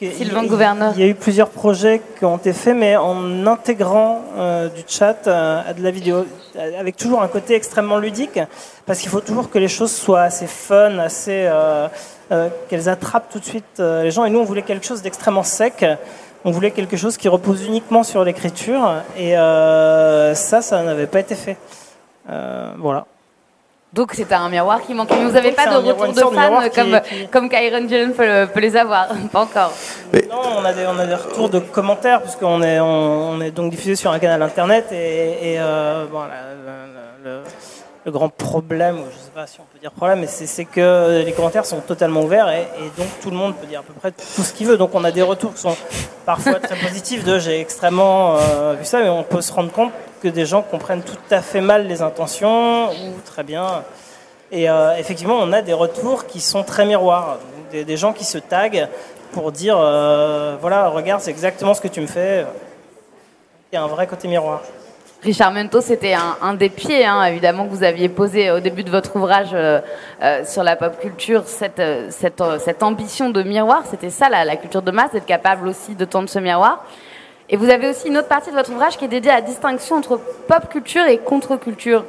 Sylvain Gouverneur. Il y a eu plusieurs projets qui ont été faits, mais en intégrant euh, du chat euh, à de la vidéo, avec toujours un côté extrêmement ludique, parce qu'il faut toujours que les choses soient assez fun, assez euh, qu'elles attrapent tout de suite les gens. Et nous, on voulait quelque chose d'extrêmement sec. On voulait quelque chose qui repose uniquement sur l'écriture, et ça, ça n'avait pas été fait. voilà. Donc c'était un miroir qui manquait. Mais vous n'avez pas de retour de fans comme, comme Kyron Gillen peut, peut, les avoir [laughs] Pas encore. Non, on a, des, on a des retours de commentaires, puisqu'on est, on, est donc diffusé sur un canal internet. Et, euh, bon, le, le, grand problème, je ne sais pas si on peut dire problème, mais c'est que les commentaires sont totalement ouverts et, donc tout le monde peut dire à peu près tout ce qu'il veut. Donc on a des retours qui sont parfois très [laughs] positifs de j'ai extrêmement euh, vu ça, mais on peut se rendre compte que des gens comprennent tout à fait mal les intentions ou très bien. Et euh, effectivement, on a des retours qui sont très miroirs. Des, gens qui se taguent pour dire euh, voilà, regarde, c'est exactement ce que tu me fais. Il y a un vrai côté miroir. Richard Mento, c'était un, des pieds, hein, évidemment, que vous aviez posé au début de votre ouvrage euh, sur la pop culture, cette, cette, cette ambition de miroir. C'était ça, la, la, culture de masse, d'être capable aussi de tendre ce miroir. Et vous avez aussi une autre partie de votre ouvrage qui est dédiée à la distinction entre pop culture et contre-culture.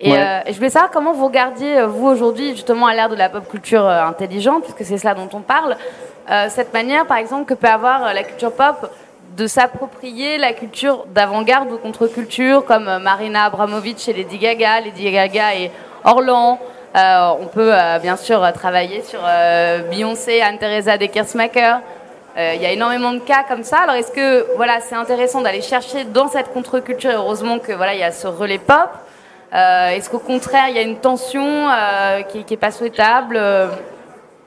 Et, euh, je voulais savoir comment vous regardiez, euh, vous aujourd'hui, justement à l'ère de la pop culture euh, intelligente, puisque c'est cela dont on parle, cette manière, par exemple, que peut avoir la culture pop de s'approprier la culture d'avant-garde ou contre-culture, comme Marina Abramovic et Lady Gaga, Lady Gaga et Orlan. on peut bien sûr travailler sur Beyoncé, Anne-Theresa Deckersmaker. Euh, il y a énormément de cas comme ça. Alors est-ce que voilà, c'est intéressant d'aller chercher dans cette contre-culture, heureusement que voilà, il y a ce relais pop. Euh, est-ce qu'au contraire, il y a une tension euh, qui n'est pas souhaitable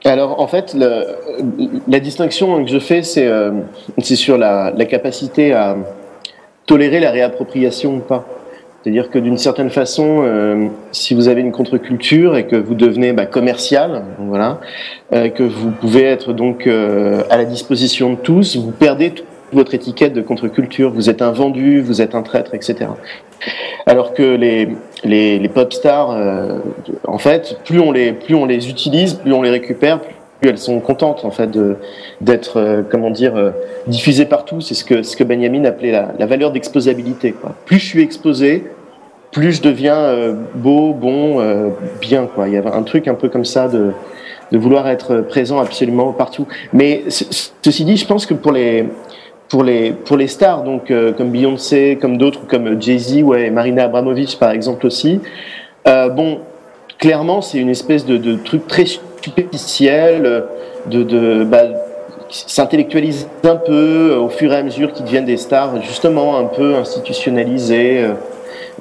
alors en fait, la distinction que je fais, c'est sur la, la, capacité à tolérer la réappropriation ou pas. C'est-à-dire que d'une certaine façon, euh, si vous avez une contre-culture et que vous devenez bah, commercial, voilà, euh, que vous pouvez être donc euh, à la disposition de tous, vous perdez toute votre étiquette de contre-culture. Vous êtes un vendu, vous êtes un traître, etc. Alors que les, les, les pop stars, en fait, plus on les plus on les utilise, plus on les récupère, elles sont contentes en fait d'être euh, comment dire euh, diffusées partout. C'est ce que ce que Benjamin appelait la, la valeur d'exposabilité. Plus je suis exposé, plus je deviens euh, beau, bon, bien. Quoi. Il y avait un truc un peu comme ça de de vouloir être présent absolument partout. Mais ceci dit, je pense que pour les pour les pour les stars donc comme Beyoncé, comme d'autres, comme Jay Z, ouais, Marina Abramovic par exemple aussi. bon, clairement, c'est une espèce de, truc très superficielle, de, de bah, s'intellectualiser un peu au fur et à mesure qu'ils deviennent des stars, justement un peu institutionnalisées, euh,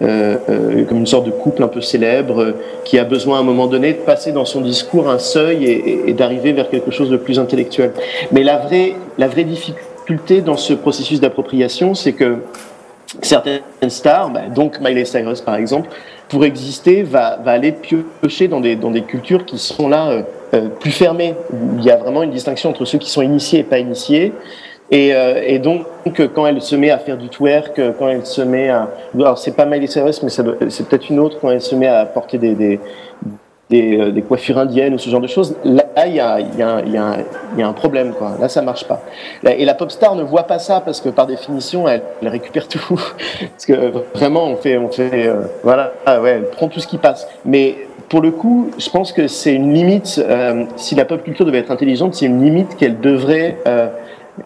euh, euh, comme une sorte de couple un peu célèbre qui a besoin à un moment donné de passer dans son discours un seuil et, d'arriver vers quelque chose de plus intellectuel. Mais la vraie, la vraie difficulté dans ce processus d'appropriation, c'est que certaines stars, bah, donc Miley Cyrus par exemple, pour exister, va, aller piocher dans des, dans des cultures qui sont là euh, euh, plus fermées. Il y a vraiment une distinction entre ceux qui sont initiés et pas initiés. Et, euh, et donc, quand elle se met à faire du twerk, quand elle se met à... Alors, c'est pas Miley Cyrus, mais c'est peut-être une autre, quand elle se met à porter des, des, euh, des, coiffures indiennes ou ce genre de choses, là, il y a, y, a, y, y a, un problème. Quoi. Là, ça marche pas. Et la pop star ne voit pas ça parce que par définition, elle, elle récupère [laughs] tout. parce que vraiment, on fait, on fait, euh, voilà, ah ouais, elle prend tout ce qui passe. Mais pour le coup, je pense que c'est une limite. Euh, si la pop culture devait être intelligente, c'est une limite qu'elle devrait, euh,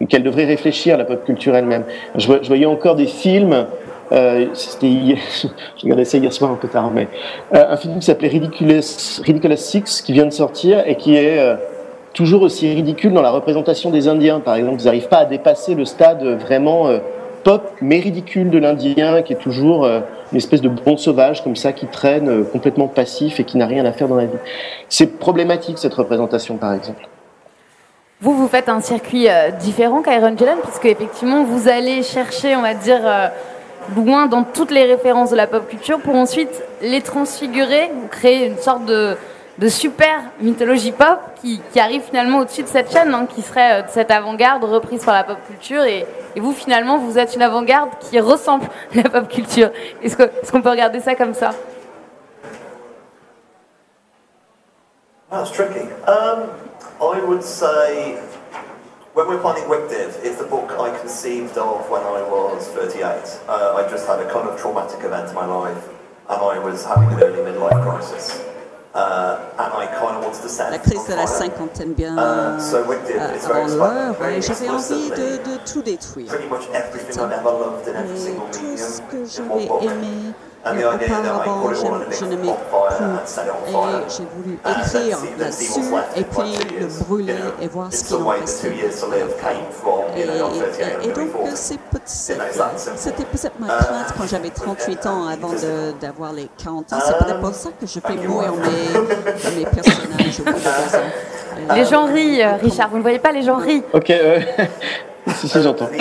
qu'elle devrait réfléchir la pop culture elle-même. Je voyais encore des films euh, c'était [laughs] je regardais ça hier soir un peu tard, mais euh, un film qui s'appelait Ridiculous, Ridiculous Six qui vient de sortir et qui est euh, toujours aussi ridicule dans la représentation des Indiens. Par exemple, ils n'arrivent pas à dépasser le stade vraiment pop mais ridicule de l'Indien qui est toujours une espèce de bon sauvage comme ça qui traîne complètement passif et qui n'a rien à faire dans la vie. C'est problématique cette représentation par exemple. Vous, vous faites un circuit différent qu'Iron Jelen, puisque effectivement, vous allez chercher, on va dire, loin dans toutes les références de la pop culture pour ensuite les transfigurer, créer une sorte de, super mythologie pop qui, arrive finalement au-dessus de cette chaîne, hein, qui serait euh, cette avant-garde reprise par la pop culture. Et, vous, finalement, vous êtes une avant-garde qui ressemble à [laughs] la pop culture. Est-ce qu'on est peut regarder ça comme ça? That's tricky. Um, I would say when we're planning Wigdiv, it's the book I conceived of when I was 38. Uh, I just had a kind of traumatic event in my life, and I was having an early midlife crisis. Uh, la crise de la cinquantaine bien uh, avant l'heure, j'avais envie de, de, tout détruire. Et tout ce que j'avais aimé auparavant, je, ne m'ai plus. Et j'ai voulu écrire là-dessus et puis le brûler et voir ce qu'il en restait. Et, et, donc, c'était peut-être ma crainte quand j'avais 38 ans avant d'avoir les 40 ans. C'est peut-être pour ça que je fais mourir mes, mes personnages au bout de Les gens rient, Richard. Vous ne voyez pas, les gens rient. Ok, euh... [laughs] si, si, j'entends. [laughs]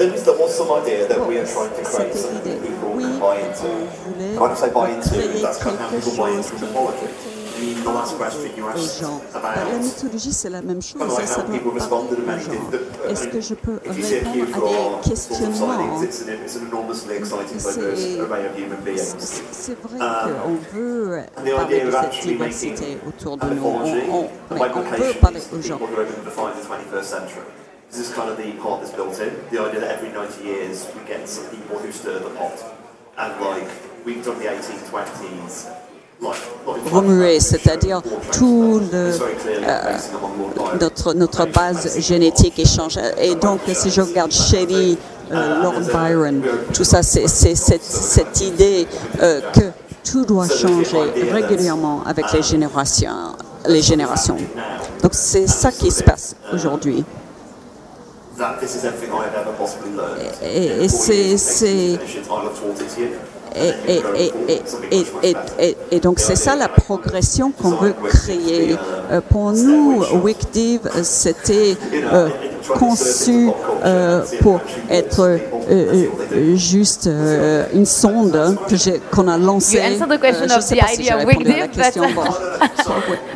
Is buy into. When I say buy into, that's kind of how people buy into. The last question you asked about la mythologie, c'est la même chose. Ça, ça doit gens. Est-ce que je peux répondre à des questionnements? C'est vrai qu'on veut parler de cette diversité autour de nous. On, on, on veut parler aux gens. This is kind of the pot that's built in. The idea that every 90 years we get some people who stir the pot. And like, we've done the 1820s, remuer, c'est-à-dire tout le, euh, notre, notre base génétique échange. Et donc, si je regarde Shelley, euh, Lord Byron, tout ça, c'est cette, cette idée euh, que tout doit changer régulièrement avec les générations. Les générations. Donc, c'est ça qui se passe aujourd'hui. Et, c'est et, donc c'est ça la progression qu'on veut créer. Euh, pour nous, Wikdiv, c'était euh, conçu euh, pour être juste une sonde qu'on a lancée. je sais pas si la question. [laughs]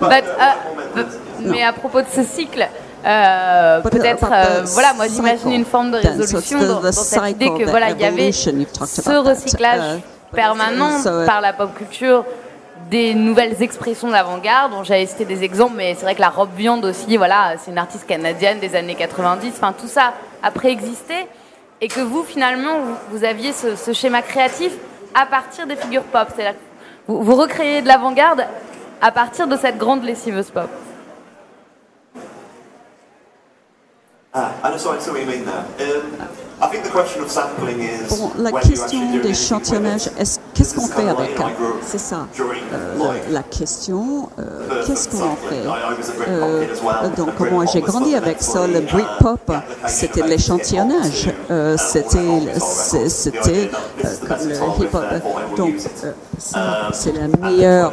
[laughs] mais à propos de ce cycle, euh, peut-être, euh, voilà, moi j'imagine une forme de résolution dans, dans cette idée que voilà, il y avait ce recyclage permanent par la pop culture des nouvelles expressions d'avant-garde. Bon, J'avais cité des exemples, mais c'est vrai que la robe viande aussi, voilà, c'est une artiste canadienne des années 90. Enfin, tout ça a préexisté et que vous, finalement, vous, aviez ce, ce, schéma créatif à partir des figures pop. C'est-à-dire vous, vous recréez de l'avant-garde à partir de cette grande lessiveuse pop. Ah, I know, sorry, what you mean there. Um, Bon, la question d'échantillonnage, qu'est-ce qu'on fait avec C'est ça. Euh, la question, euh, qu'est-ce qu'on en fait? Euh, Donc, moi, j'ai grandi avec ça. Le Britpop, c'était l'échantillonnage. c'était c'était comme le hip-hop. Donc, ça, c'est la meilleure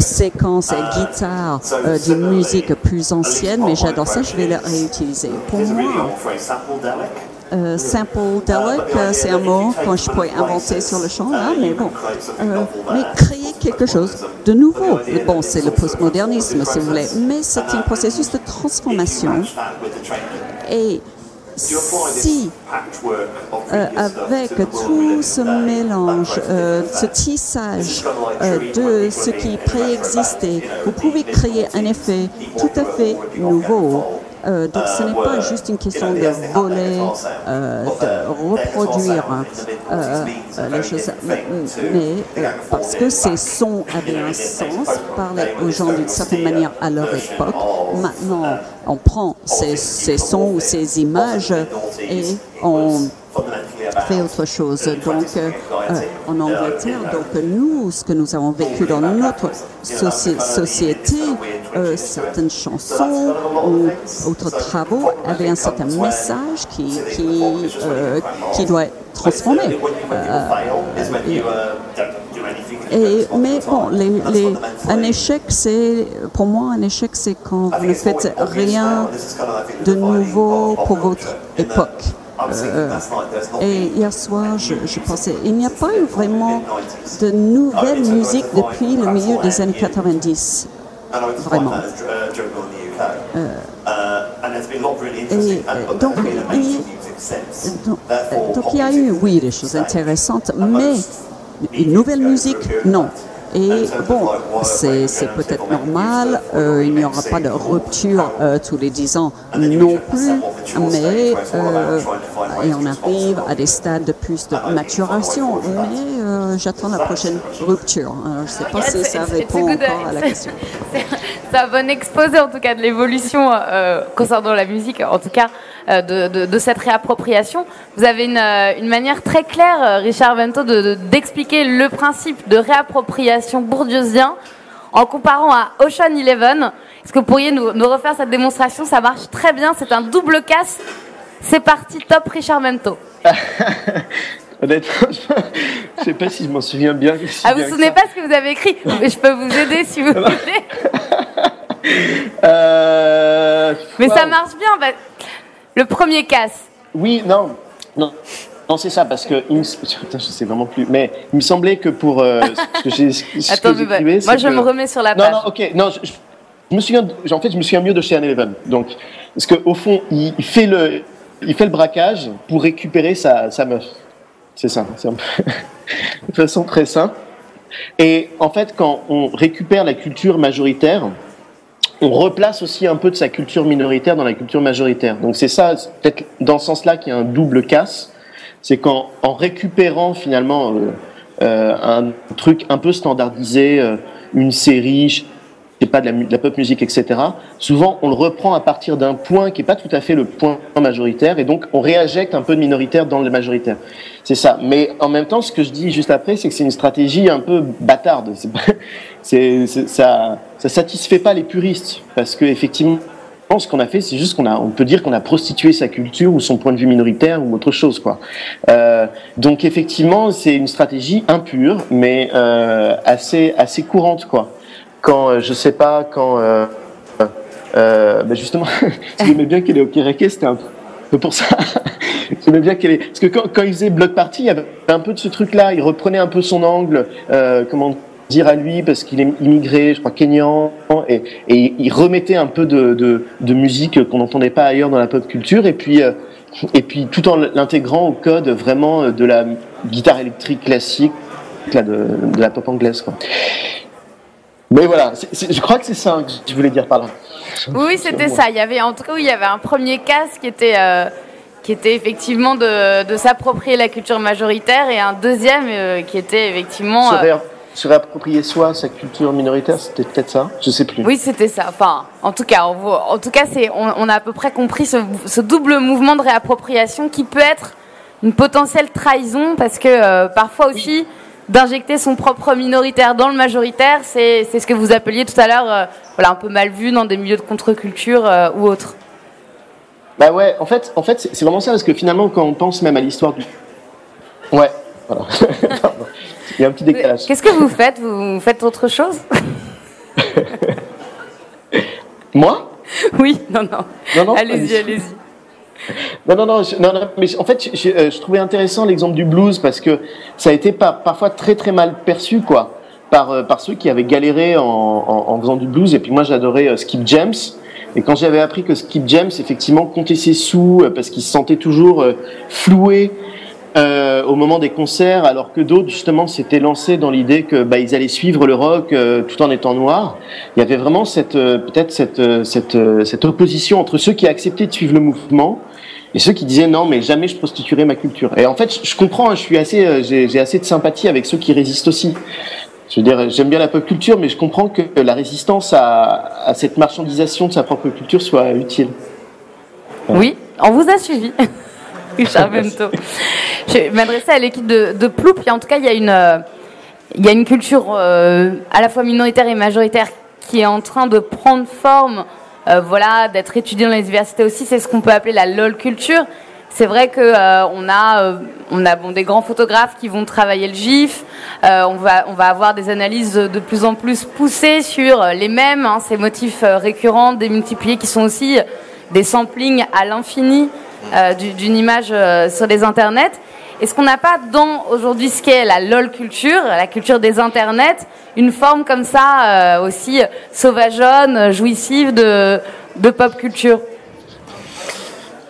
séquence et guitare d'une musique plus ancienne, mais j'adore ça, je vais la réutiliser. Pour moi, euh, simple delic, euh, c'est un mot que je pourrais inventer sur le champ, là, mais bon. Euh, mais créer quelque chose de nouveau. Bon, c'est le postmodernisme, si vous voulez, mais c'est un processus de transformation. Et si, avec tout ce mélange, ce tissage de ce qui préexistait, vous pouvez créer un effet tout à fait nouveau euh, donc ce n'est pas juste une question de voler, euh, de reproduire euh, les choses, mais, parce que ces sons avaient un sens, parlaient aux gens d'une certaine manière à leur époque. Maintenant, on prend ces, sons ou ces images et on fait autre chose. Donc, en Angleterre, donc nous, ce que nous avons vécu dans notre société, euh, certaines chansons ou autres travaux avaient un certain message qui, euh, doit être transformé. Et, mais bon, un échec, c'est pour moi un échec, c'est quand vous ne faites rien de nouveau pour votre époque. et hier soir, je, je pensais, il n'y a pas eu vraiment de nouvelle musique depuis le milieu des années 90. Vraiment. Et donc, donc, il y a eu, oui, des choses intéressantes, mais une nouvelle musique, non. Et bon, c'est peut-être normal, euh, il n'y aura pas de rupture euh, tous les dix ans non plus, mais euh, et on arrive à des stades de plus de maturation, mais j'attends la prochaine rupture. je ne sais pas si ça répond encore à la question. [laughs] C'est un bon exposé en tout cas de l'évolution concernant la musique, en tout cas de, de, cette réappropriation. Vous avez une, une manière très claire, Richard Vento, d'expliquer le principe de réappropriation bourdieusien en comparant à Ocean Eleven. Est-ce que vous pourriez nous, refaire cette démonstration? Ça marche très bien, c'est un double casse. C'est parti, top Richard Mento. [laughs] Honnêtement, je ne sais pas si je m'en souviens bien. ah, vous ne vous souvenez pas ce que vous avez écrit? Mais je peux vous aider si vous voulez. [laughs] Euh, Mais ça marche bien. Bah, le premier casse. Oui, non. Non, non, c'est ça, parce que [laughs] je sais vraiment plus. Mais il me semblait que pour euh, ce que j'ai. [laughs] Attends, moi je me remets sur la page. Non, non, ok. Non, je, me souviens. En fait, je me souviens mieux de chez Eleven. Donc, parce qu'au fond, il, fait le, il fait le braquage pour récupérer sa, sa meuf. C'est ça. C'est un peu [laughs] de façon très simple. Et en fait, quand on récupère la culture majoritaire, on replace aussi un peu de sa culture minoritaire dans la culture majoritaire. Donc c'est ça, peut-être dans ce sens-là qu'il y a un double casse c'est qu'en en récupérant finalement euh, euh, un truc un peu standardisé, euh, une série, je sais pas de la, pop musique, etc. Souvent, on le reprend à partir d'un point qui est pas tout à fait le point majoritaire, et donc on réinjecte un peu de minoritaire dans le majoritaire. C'est ça. Mais en même temps, ce que je dis juste après, c'est que c'est une stratégie un peu bâtarde. C'est, [laughs] ça, ça satisfait pas les puristes, parce que effectivement ce qu'on a fait, c'est juste qu'on a, on peut dire qu'on a prostitué sa culture ou son point de vue minoritaire ou autre chose, quoi. Euh, donc effectivement, c'est une stratégie impure, mais euh, assez assez courante, quoi. Quand euh, je sais pas, quand euh, euh, ben justement, [laughs] j'aimais bien qu'elle est au c'était un peu pour ça. [laughs] j'aimais bien qu'elle est, parce que quand, quand il faisait Blood Party, il y avait un peu de ce truc-là. Il reprenait un peu son angle, comment dire à lui parce qu'il est immigré, je crois kenyan, et, et il remettait un peu de, de, de musique qu'on n'entendait pas ailleurs dans la pop culture, et puis euh, et puis tout en l'intégrant au code vraiment euh, de la guitare électrique classique, là, de, de la pop anglaise. Quoi. Mais voilà, je crois que c'est ça que je voulais dire par là. Oui, c'était ça. Il y avait en tout cas, il y avait un premier casque qui était euh, qui était effectivement de, de s'approprier la culture majoritaire et un deuxième qui était effectivement se réapproprier soi sa culture minoritaire, c'était peut-être ça Je sais plus. Oui, c'était ça. Enfin, en tout cas, on, en tout cas, c'est, on, a à peu près compris ce, double mouvement de réappropriation qui peut être une potentielle trahison parce que euh, parfois aussi d'injecter son propre minoritaire dans le majoritaire, c'est, ce que vous appeliez tout à l'heure, euh, voilà, un peu mal vu dans des milieux de contre-culture euh, ou autres. Bah ouais, en fait, en fait, c'est vraiment ça parce que finalement, quand on pense même à l'histoire du, ouais, voilà. [laughs] Il y a un petit décalage. Qu'est-ce que vous faites? Vous faites autre chose? [laughs] Moi? Oui, non, non. allez-y, allez-y. Non, non, non, non, mais en fait, euh, je, trouvais intéressant l'exemple du blues parce que ça a été parfois très très mal perçu, quoi, par, euh, par ceux qui avaient galéré en, en, faisant du blues. Et puis moi, j'adorais euh, Skip James. Et quand j'avais appris que Skip James, effectivement, comptait ses sous parce qu'il se sentait toujours floué euh, au moment des concerts, alors que d'autres justement s'étaient lancés dans l'idée que bah, ils allaient suivre le rock euh, tout en étant noirs. Il y avait vraiment cette euh, peut-être cette, cette, opposition entre ceux qui acceptaient de suivre le mouvement et ceux qui disaient non mais jamais je prostituerai ma culture. Et en fait, je, comprends, hein, je suis assez, j'ai assez de sympathie avec ceux qui résistent aussi. Je veux dire, j'aime bien la pop culture, mais je comprends que la résistance à cette marchandisation de sa propre culture soit utile. Oui, on vous a suivi. [laughs] [laughs] Richard Bento. Je m'adresser à l'équipe de, de Ploup. en tout cas, il y a une, euh, il y a une culture euh, à la fois minoritaire et majoritaire qui est en train de prendre forme, euh, voilà, d'être étudiée dans les universités aussi. C'est ce qu'on peut appeler la LOL culture. C'est vrai que on a, on a des grands photographes qui vont travailler le GIF. on va, on va avoir des analyses de plus en plus poussées sur les mêmes, hein, ces motifs récurrents, démultipliés, qui sont aussi des samplings à l'infini d'une image sur les internets. Est-ce qu'on n'a pas dans aujourd'hui ce qu'est la LOL culture, la culture des internets, une forme comme ça euh, aussi sauvageonne, jouissive de, de pop culture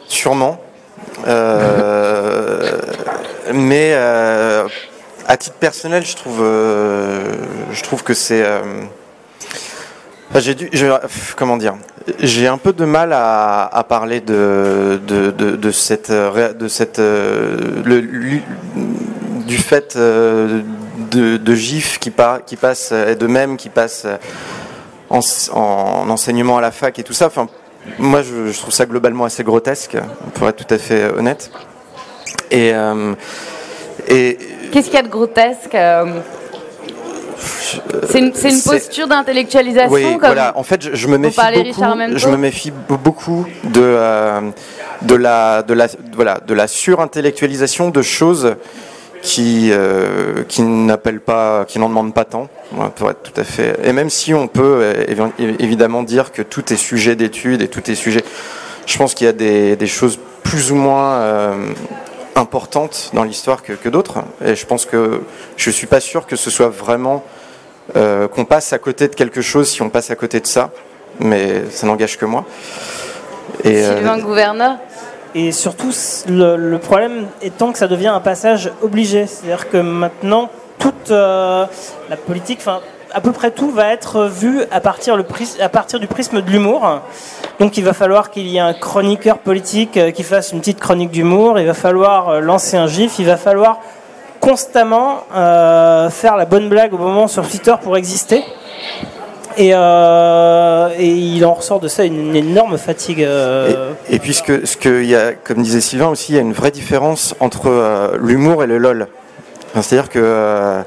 Sûrement. Euh, [laughs] mais euh, à titre personnel, je trouve, je trouve que c'est. j'ai dû, comment dire, j'ai un peu de mal à, parler de, de, de, cette, de cette, le, du fait de, de gifs qui, qui passent, et de même qui passent en, en, enseignement à la fac et tout ça. Enfin, moi, je, trouve ça globalement assez grotesque, pour être tout à fait honnête. Et, euh, et qu'est-ce qu'il y a de grotesque euh, c'est une, une, posture d'intellectualisation. Oui, voilà. En fait, je, je me méfie beaucoup. Je me méfie beaucoup de euh, de la de la voilà de la surintellectualisation de choses qui euh, qui n'appellent pas, qui n'en demandent pas tant, pour être tout à fait. Et même si on peut euh, évidemment dire que tout est sujet d'étude et tout est sujet, je pense qu'il y a des, des, choses plus ou moins euh, importantes dans l'histoire que, que d'autres. Et je pense que je suis pas sûr que ce soit vraiment euh, qu'on passe à côté de quelque chose si on passe à côté de ça, mais ça n'engage que moi. Et, Sylvain euh, Gouverneur et surtout, le, problème étant que ça devient un passage obligé. C'est-à-dire que maintenant, toute euh, la politique, enfin, à peu près tout va être vu à partir, du prisme de l'humour. Donc il va falloir qu'il y ait un chroniqueur politique euh, qui fasse une petite chronique d'humour, il va falloir euh, lancer un gif, il va falloir constamment faire la bonne blague au moment sur Twitter pour exister. Et, euh, il en ressort de ça une, énorme fatigue. Euh. Et, et, puis ce que, y a, comme disait Sylvain aussi, il y a une vraie différence entre euh, l'humour et le lol. C'est-à-dire que, euh,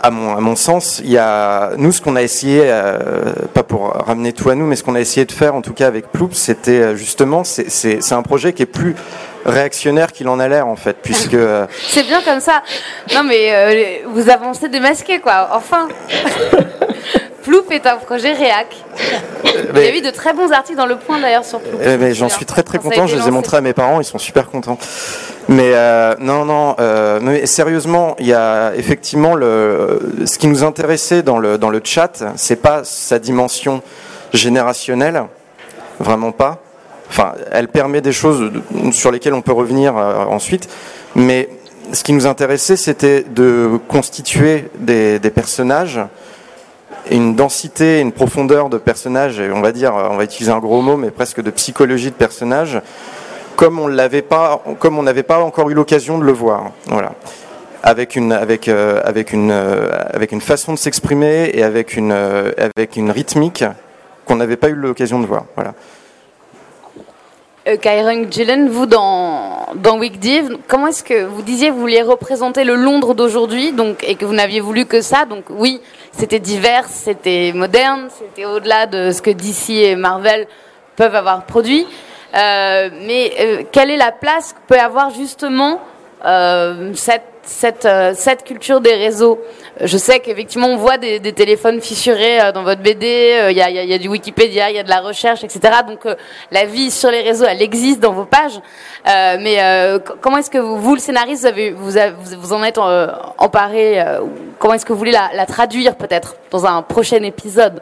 à, mon, à mon sens, il y a nous ce qu'on a essayé, euh, pas pour ramener tout à nous, mais ce qu'on a essayé de faire, en tout cas avec Ploup, c'était justement, c'est un projet qui est plus réactionnaire qu'il en a l'air en fait, puisque. [laughs] C'est bien comme ça. Non mais vous avancez démasqué quoi. Enfin. [laughs] Ploup est un projet réac. Il y a eu de très bons articles dans Le Point d'ailleurs sur Ploup. Eh, mais j'en suis très très content, je les ai montrés à mes parents, ils sont super contents. Mais euh, non, non, euh, mais sérieusement, il y a effectivement le, ce qui nous intéressait dans le, dans le chat, c'est pas sa dimension générationnelle, vraiment pas. Enfin, elle permet des choses sur lesquelles on peut revenir euh, ensuite, mais ce qui nous intéressait, c'était de constituer des, personnages une densité, une profondeur de personnages, et on va dire, on va utiliser un gros mot, mais presque de psychologie de personnages, comme on l'avait pas, n'avait pas encore eu l'occasion de le voir. Voilà. Avec une, avec, euh, avec une, euh, avec une façon de s'exprimer et avec une, avec une rythmique qu'on n'avait pas eu l'occasion de voir. Voilà. Kyron Gillen, vous dans, dans Week Div, comment est-ce que vous disiez que vous vouliez représenter le Londres d'aujourd'hui et que vous n'aviez voulu que ça? Donc oui, c'était divers, c'était moderne, c'était au-delà de ce que DC et Marvel peuvent avoir produit. Euh, mais euh, quelle est la place que peut avoir justement euh, cette, cette, euh, cette culture des réseaux? Je sais qu'effectivement on voit des, des, téléphones fissurés euh, dans votre BD, il y a, y, y, a, du Wikipédia, il y a de la recherche, etc. Donc la vie sur les réseaux, elle existe dans vos pages. mais comment est-ce que vous, vous, le scénariste, vous, avez, vous, avez, vous en êtes emparé Comment est-ce que vous voulez la, la traduire peut-être dans un prochain épisode?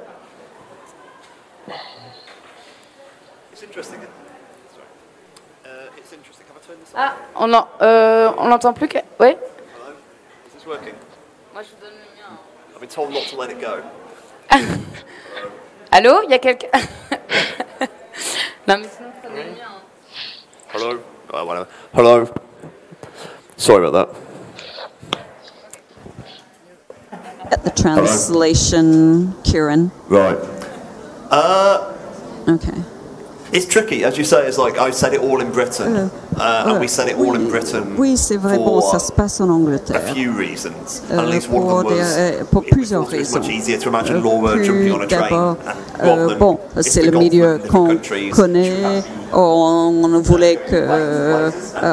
Ah, on n'entend euh, plus que... Oui Hello? Is this working? Been told not to let it go. [laughs] Allô Il y a quelqu'un [laughs] Non, mais sinon, prenez le mien. Hello? Oh, whatever. Hello? Sorry about that. At the translation, Kieran. Right. Uh, okay. It's tricky, as you say. It's like I said it all in Britain, uh, uh, and we said it all oui, in Britain. Oui, c'est vrai. Bon, ça se passe en Angleterre. A few reasons. Euh, pour, pour plusieurs raisons. Euh, bon, c'est le milieu qu'on connaît. On voulait que, euh,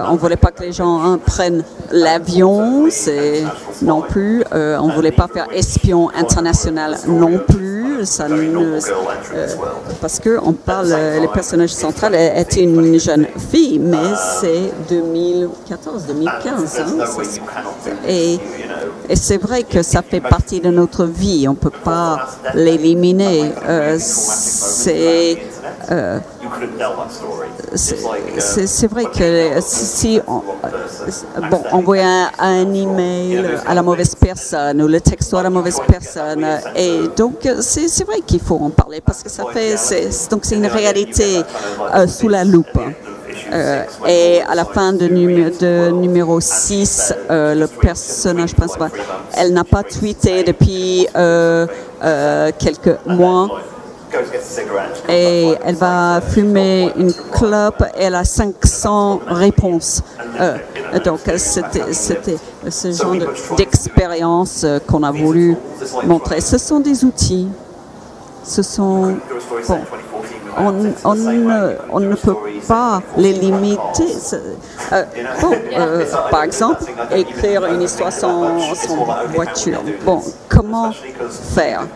on voulait pas que les gens prennent l'avion, c'est non plus. Euh, on voulait pas faire espion international non plus ça ne, parce que on parle, le personnage central est une jeune fille, mais c'est 2014, 2015. Hein, et, et c'est vrai que ça fait partie de notre vie. On peut pas l'éliminer. c'est c'est vrai que si on bon, envoie un, un, email à la mauvaise personne ou le texto à la mauvaise personne, et donc c'est vrai qu'il faut en parler parce que ça fait donc c'est une réalité euh, sous la loupe. Euh, et à la fin de, numéro 6, euh, le personnage principal, elle n'a pas tweeté depuis quelques mois et elle va fumer une clope et elle a 500 réponses. Euh, donc c'était ce genre d'expérience qu'on a voulu montrer. Ce sont des outils. Ce sont bon, on, ne, peut pas les limiter. Euh, euh, par exemple, écrire une histoire sans, voiture. Bon, comment faire?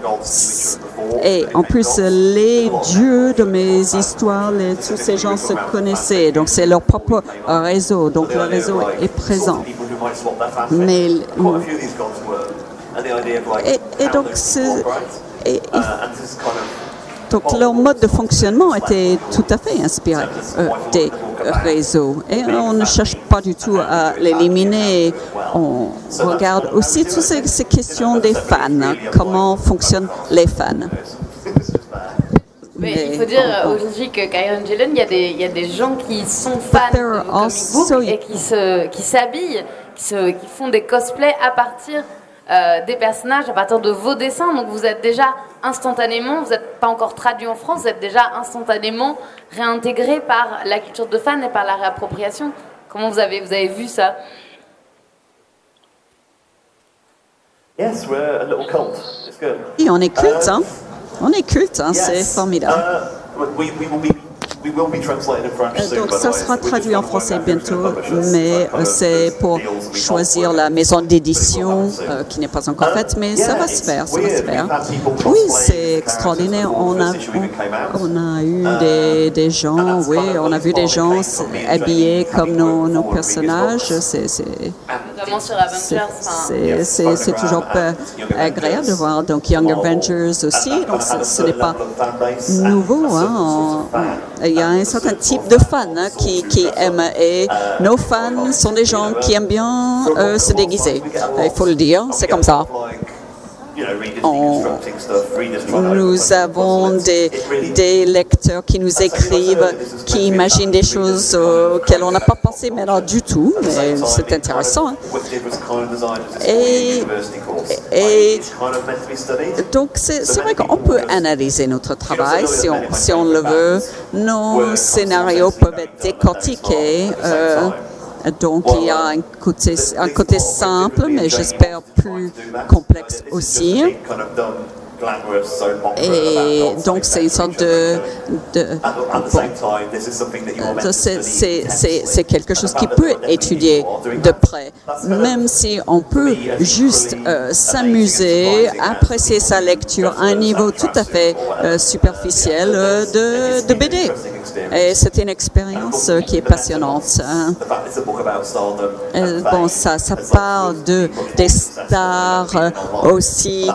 Et en plus, les dieux de mes histoires, tous ces gens se connaissaient, donc c'est leur propre réseau, donc le réseau est présent. Mais et, et donc, et, donc leur mode de fonctionnement était tout à fait inspiré euh, des réseaux. Et on ne cherche pas du tout à l'éliminer. On regarde aussi toutes ces, questions des fans, comment fonctionnent les fans. Mais, il faut dire aujourd'hui que Kyron Gillen, il y, a des, il y a des gens qui sont fans de comic et qui s'habillent, qui, qui, qui font des cosplays à partir euh, des personnages à partir de vos dessins. Donc vous êtes déjà instantanément, vous n'êtes pas encore traduit en France, vous êtes déjà instantanément réintégré par la culture de fan et par la réappropriation. Comment vous avez, vous avez vu ça? Yes, we're a little cult. It's good. Et on est culte, hein On est culte, hein c'est formidable. Uh, we, we will be euh, donc ça sera traduit en français bientôt, mais euh, c'est pour choisir la maison d'édition euh, qui n'est pas encore faite, mais ça va se faire, ça va se faire. Oui, c'est extraordinaire. On a, on, a eu des, des, gens, oui, on a vu des gens habillés comme nos, nos personnages. C'est c'est toujours agréable de voir. Donc Young Avengers aussi, donc ce, n'est pas nouveau. Hein. il y a un certain type de fans hein, qui, qui aiment et nos fans sont des gens qui aiment bien euh, se déguiser. Il faut le dire, c'est comme ça nous avons des, des, lecteurs qui nous écrivent, qui imaginent des choses auxquelles on n'a pas pensé, alors du tout, mais c'est intéressant. Hein. Et, et, donc c'est vrai qu'on peut analyser notre travail si on, si on le veut. Nos scénarios peuvent être décortiqués. Euh, donc il y a un côté, un côté simple, mais j'espère plus complexe aussi. Et donc, c'est une sorte de. c'est quelque chose qui peut étudié de près, même si on peut juste euh, s'amuser, apprécier sa lecture à un niveau tout à fait euh, superficiel euh, de, de BD. Et c'est une expérience qui est passionnante. Hein. bon, ça, ça parle de, des stars aussi.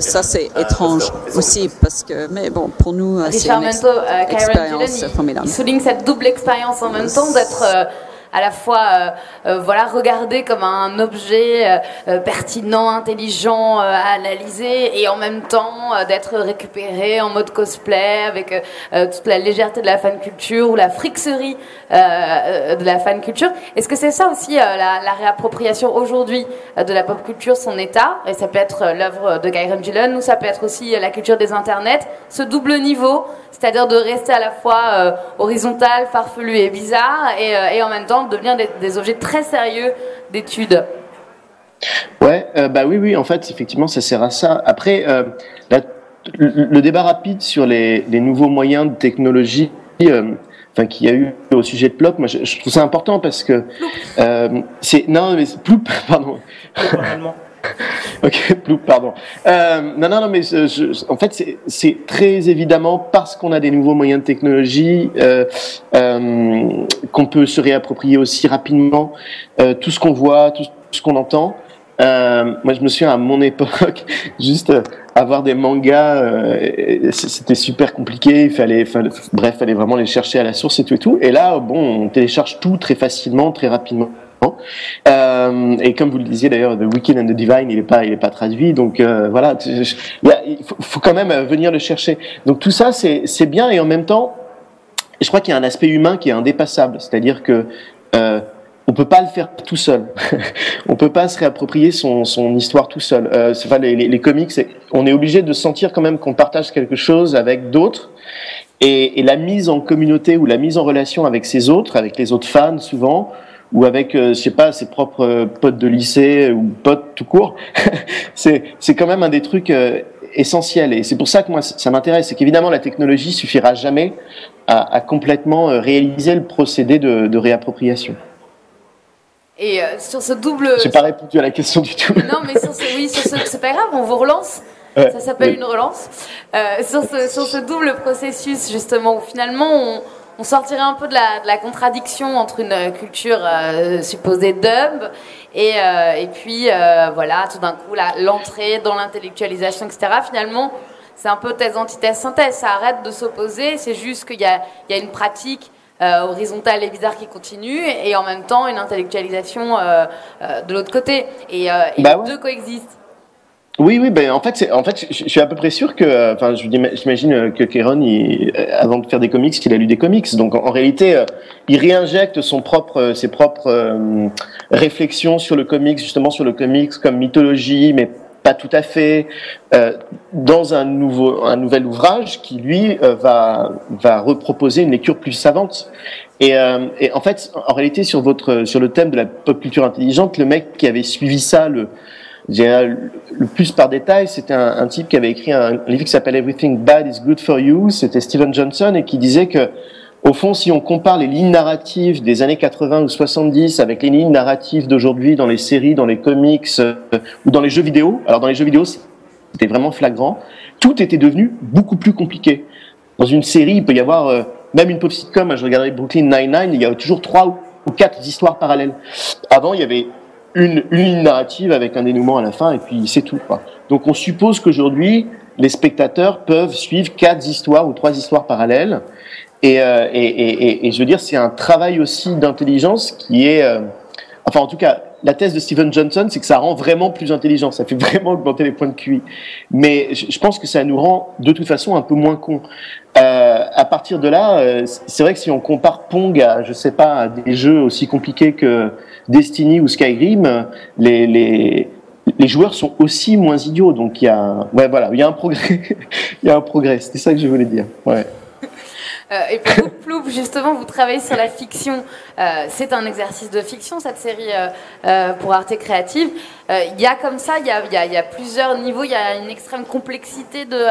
ça, c'est étrange aussi parce que, mais bon, pour nous, c'est une euh, expérience formidable. Il souligne cette double expérience en même temps d'être euh, à la fois euh, euh, voilà regardé comme un objet euh, pertinent, intelligent à analyser et en même temps d'être récupéré en mode cosplay avec toute la légèreté de la fan culture ou la frixerie de la fan culture. Est-ce que c'est ça aussi la, réappropriation aujourd'hui de la pop culture, son état? Et ça peut être l'œuvre de Guy Gillen ou ça peut être aussi la culture des internets, ce double niveau c'est-à-dire de rester à la fois euh, horizontal, farfelu et bizarre, euh, et, en même temps de devenir des, objets très sérieux d'étude. Ouais, euh, bah oui, oui, en fait, effectivement, ça sert à ça. Après, le, débat rapide sur les, les, nouveaux moyens de technologie, enfin, qu'il y a eu au sujet de Plop, moi, je, trouve ça important parce que c'est non, mais plus, [laughs] pardon. [laughs] ok, pardon. Euh, non, non, non, mais en fait, c'est très évidemment parce qu'on a des nouveaux moyens de technologie euh, euh, qu'on peut se réapproprier aussi rapidement euh, tout ce qu'on voit, tout ce qu'on entend. Euh, moi, je me souviens à mon époque, [laughs] juste avoir des mangas, c'était super compliqué. Il fallait, fallait, bref, fallait vraiment les chercher à la source et tout et tout. Et là, bon, on télécharge tout très facilement, très rapidement. Euh, et comme vous le disiez d'ailleurs, The Wicked and the Divine, il n'est pas, il est pas traduit, donc euh, voilà, il faut, quand même venir le chercher. Donc tout ça, c'est bien et en même temps, je crois qu'il y a un aspect humain qui est indépassable, c'est-à-dire que euh, on peut pas le faire tout seul. [laughs] on peut pas se réapproprier son, son histoire tout seul. Euh, pas les, les, comics. On est obligé de sentir quand même qu'on partage quelque chose avec d'autres. Et, la mise en communauté ou la mise en relation avec ses autres, avec les autres fans souvent, ou avec, euh, je sais pas, ses propres euh, potes de lycée ou potes tout court. [laughs] c'est c'est quand même un des trucs euh, essentiels et c'est pour ça que moi ça m'intéresse. C'est qu'évidemment la technologie suffira jamais à, à complètement réaliser le procédé de, de réappropriation. Et sur ce double. J'ai pas répondu à la question du tout. Non, mais sur ce, oui, sur ce, c'est pas grave, on vous relance. ça s'appelle une relance. Euh, sur, ce, sur ce double processus, justement, où finalement on, on sortirait un peu de la, de la contradiction entre une euh, culture euh, supposée dub et, euh, et puis voilà tout d'un coup l'entrée dans l'intellectualisation etc finalement c'est un peu thèse antithèse synthèse. Ça arrête de s'opposer. C'est juste qu'il y a, il y a une pratique horizontale et bizarre qui continue et en même temps une intellectualisation de l'autre côté. Et, et bah les deux coexistent oui, oui, ben en fait, en fait, je suis à peu près sûr que, euh, enfin, j'imagine euh, que Kéron, il, euh, avant de faire des comics, qu'il a lu des comics. Donc, en, réalité, il réinjecte son propre, ses propres réflexions sur le comics, justement sur le comics comme mythologie, mais pas tout à fait, dans un nouveau, un nouvel ouvrage qui lui va va reproposer une lecture plus savante. Et, et, en fait, en réalité, sur votre, sur le thème de la pop culture intelligente, le mec qui avait suivi ça, le le plus par détail, c'était un, type qui avait écrit un, livre qui s'appelle Everything Bad is Good for You. C'était Steven Johnson et qui disait que, au fond, si on compare les lignes narratives des années 80 ou 70 avec les lignes narratives d'aujourd'hui dans les séries, dans les comics euh, ou dans les jeux vidéo, alors dans les jeux vidéo, c'était vraiment flagrant. Tout était devenu beaucoup plus compliqué. Dans une série, il peut y avoir euh, même une pop sitcom. Je regardais Brooklyn Nine-Nine, il y a toujours trois ou quatre histoires parallèles. Avant, il y avait une, une narrative avec un dénouement à la fin et puis c'est tout. Quoi. Donc on suppose qu'aujourd'hui, les spectateurs peuvent suivre quatre histoires ou trois histoires parallèles. Et, euh, et, et, et je veux dire, c'est un travail aussi d'intelligence qui est... Euh, enfin, en tout cas, la thèse de Steven Johnson, c'est que ça rend vraiment plus intelligent, ça fait [laughs] vraiment augmenter les points de QI. Mais je pense que ça nous rend de toute façon un peu moins cons. Euh, à partir de là, euh, c'est vrai que si on compare Pong à, je sais pas, à des jeux aussi compliqués que Destiny ou Skyrim, les, joueurs sont aussi moins idiots. Donc il y a, ouais, voilà, il y a un progrès. [laughs] il y a un progrès. C'était ça que je voulais dire. Ouais. Euh, et pour Ploup, justement, vous travaillez sur la fiction. Euh, c'est un exercice de fiction, cette série euh, pour Arte Créative. Il y a comme ça, il y a, y, a, plusieurs niveaux, il y a une extrême complexité de,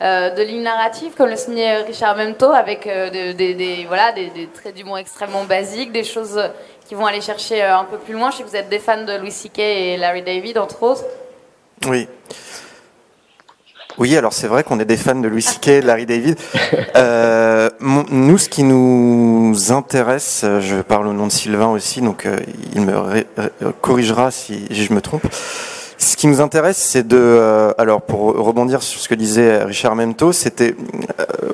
de lignes narratives, comme le signait Richard Mento, avec des, des, voilà, des, des traits d'humour extrêmement basiques, des choses qui vont aller chercher un peu plus loin. Je sais que vous êtes des fans de Louis C.K. et Larry David, entre autres. Oui. Oui, alors c'est vrai qu'on est des fans de Louis C.K. de Larry David. Euh, nous, ce qui nous intéresse, je parle au nom de Sylvain aussi, donc euh, il me corrigera si je me trompe. Ce qui nous intéresse, c'est de, euh, alors pour rebondir sur ce que disait Richard Memto, c'était, euh,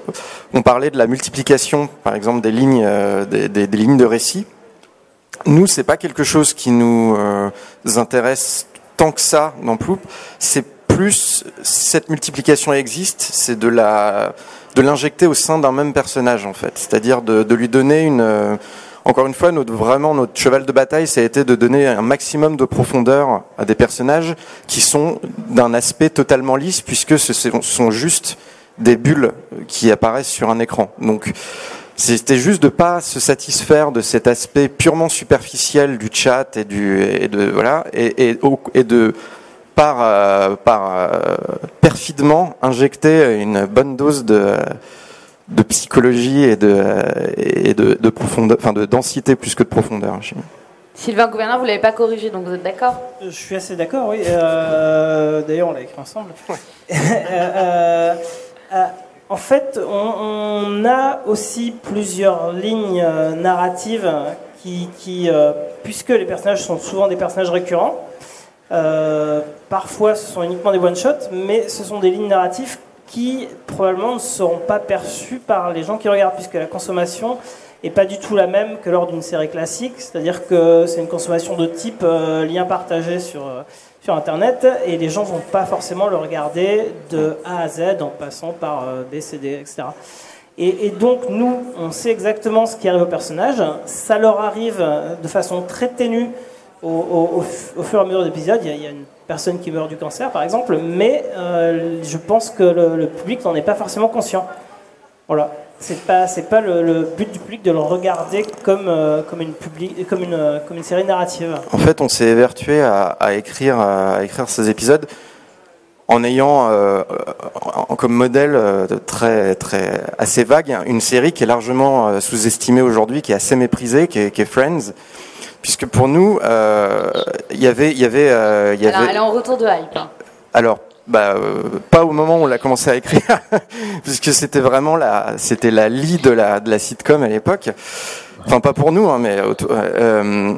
on parlait de la multiplication, par exemple, des lignes, des, lignes de récit. Nous, c'est pas quelque chose qui nous intéresse tant que ça dans Ploup. C'est plus cette multiplication existe, c'est de la de l'injecter au sein d'un même personnage en fait, c'est-à-dire de, lui donner une euh, encore une fois notre vraiment notre cheval de bataille, ça a été de donner un maximum de profondeur à des personnages qui sont d'un aspect totalement lisse puisque ce sont juste des bulles qui apparaissent sur un écran. Donc c'était juste de pas se satisfaire de cet aspect purement superficiel du chat et du et de voilà et, et de par, euh, par euh, perfidement injecter une bonne dose de, de psychologie et de, et de, de profondeur, enfin de densité plus que de profondeur. Sylvain Gouverneur, vous ne l'avez pas corrigé, donc vous êtes d'accord? Je suis assez d'accord, oui. Euh, d'ailleurs, on l'a écrit ensemble. [laughs] Euh, euh, en fait, on, a aussi plusieurs lignes narratives qui, qui puisque les personnages sont souvent des personnages récurrents, parfois ce sont uniquement des one-shots, mais ce sont des lignes narratives qui probablement ne seront pas perçues par les gens qui regardent, puisque la consommation et pas du tout la même que lors d'une série classique, c'est-à-dire que c'est une consommation de type euh, lien partagé sur, euh, sur Internet, et les gens vont pas forcément le regarder de A à Z en passant par euh, B, C, D, etc. Et, donc nous, on sait exactement ce qui arrive aux personnages, ça leur arrive de façon très ténue au, fur et à mesure des épisodes, il y, a, une personne qui meurt du cancer par exemple, mais je pense que le, public n'en est pas forcément conscient. Voilà c'est pas c'est pas le, but du public de le regarder comme euh, euh, comme une série narrative. En fait, on s'est évertué à, écrire à écrire ces épisodes en ayant euh, comme modèle très très assez vague une série qui est largement sous-estimée aujourd'hui, qui est assez méprisée, qui est, Friends. Puisque pour nous, il y avait, il y avait, il y avait. Elle est en retour de hype. Hein. Alors, bah, euh, pas au moment où on l'a commencé à écrire, [laughs] puisque c'était vraiment la, c'était la lie de la, de la sitcom à l'époque. Enfin, pas pour nous, hein, mais euh,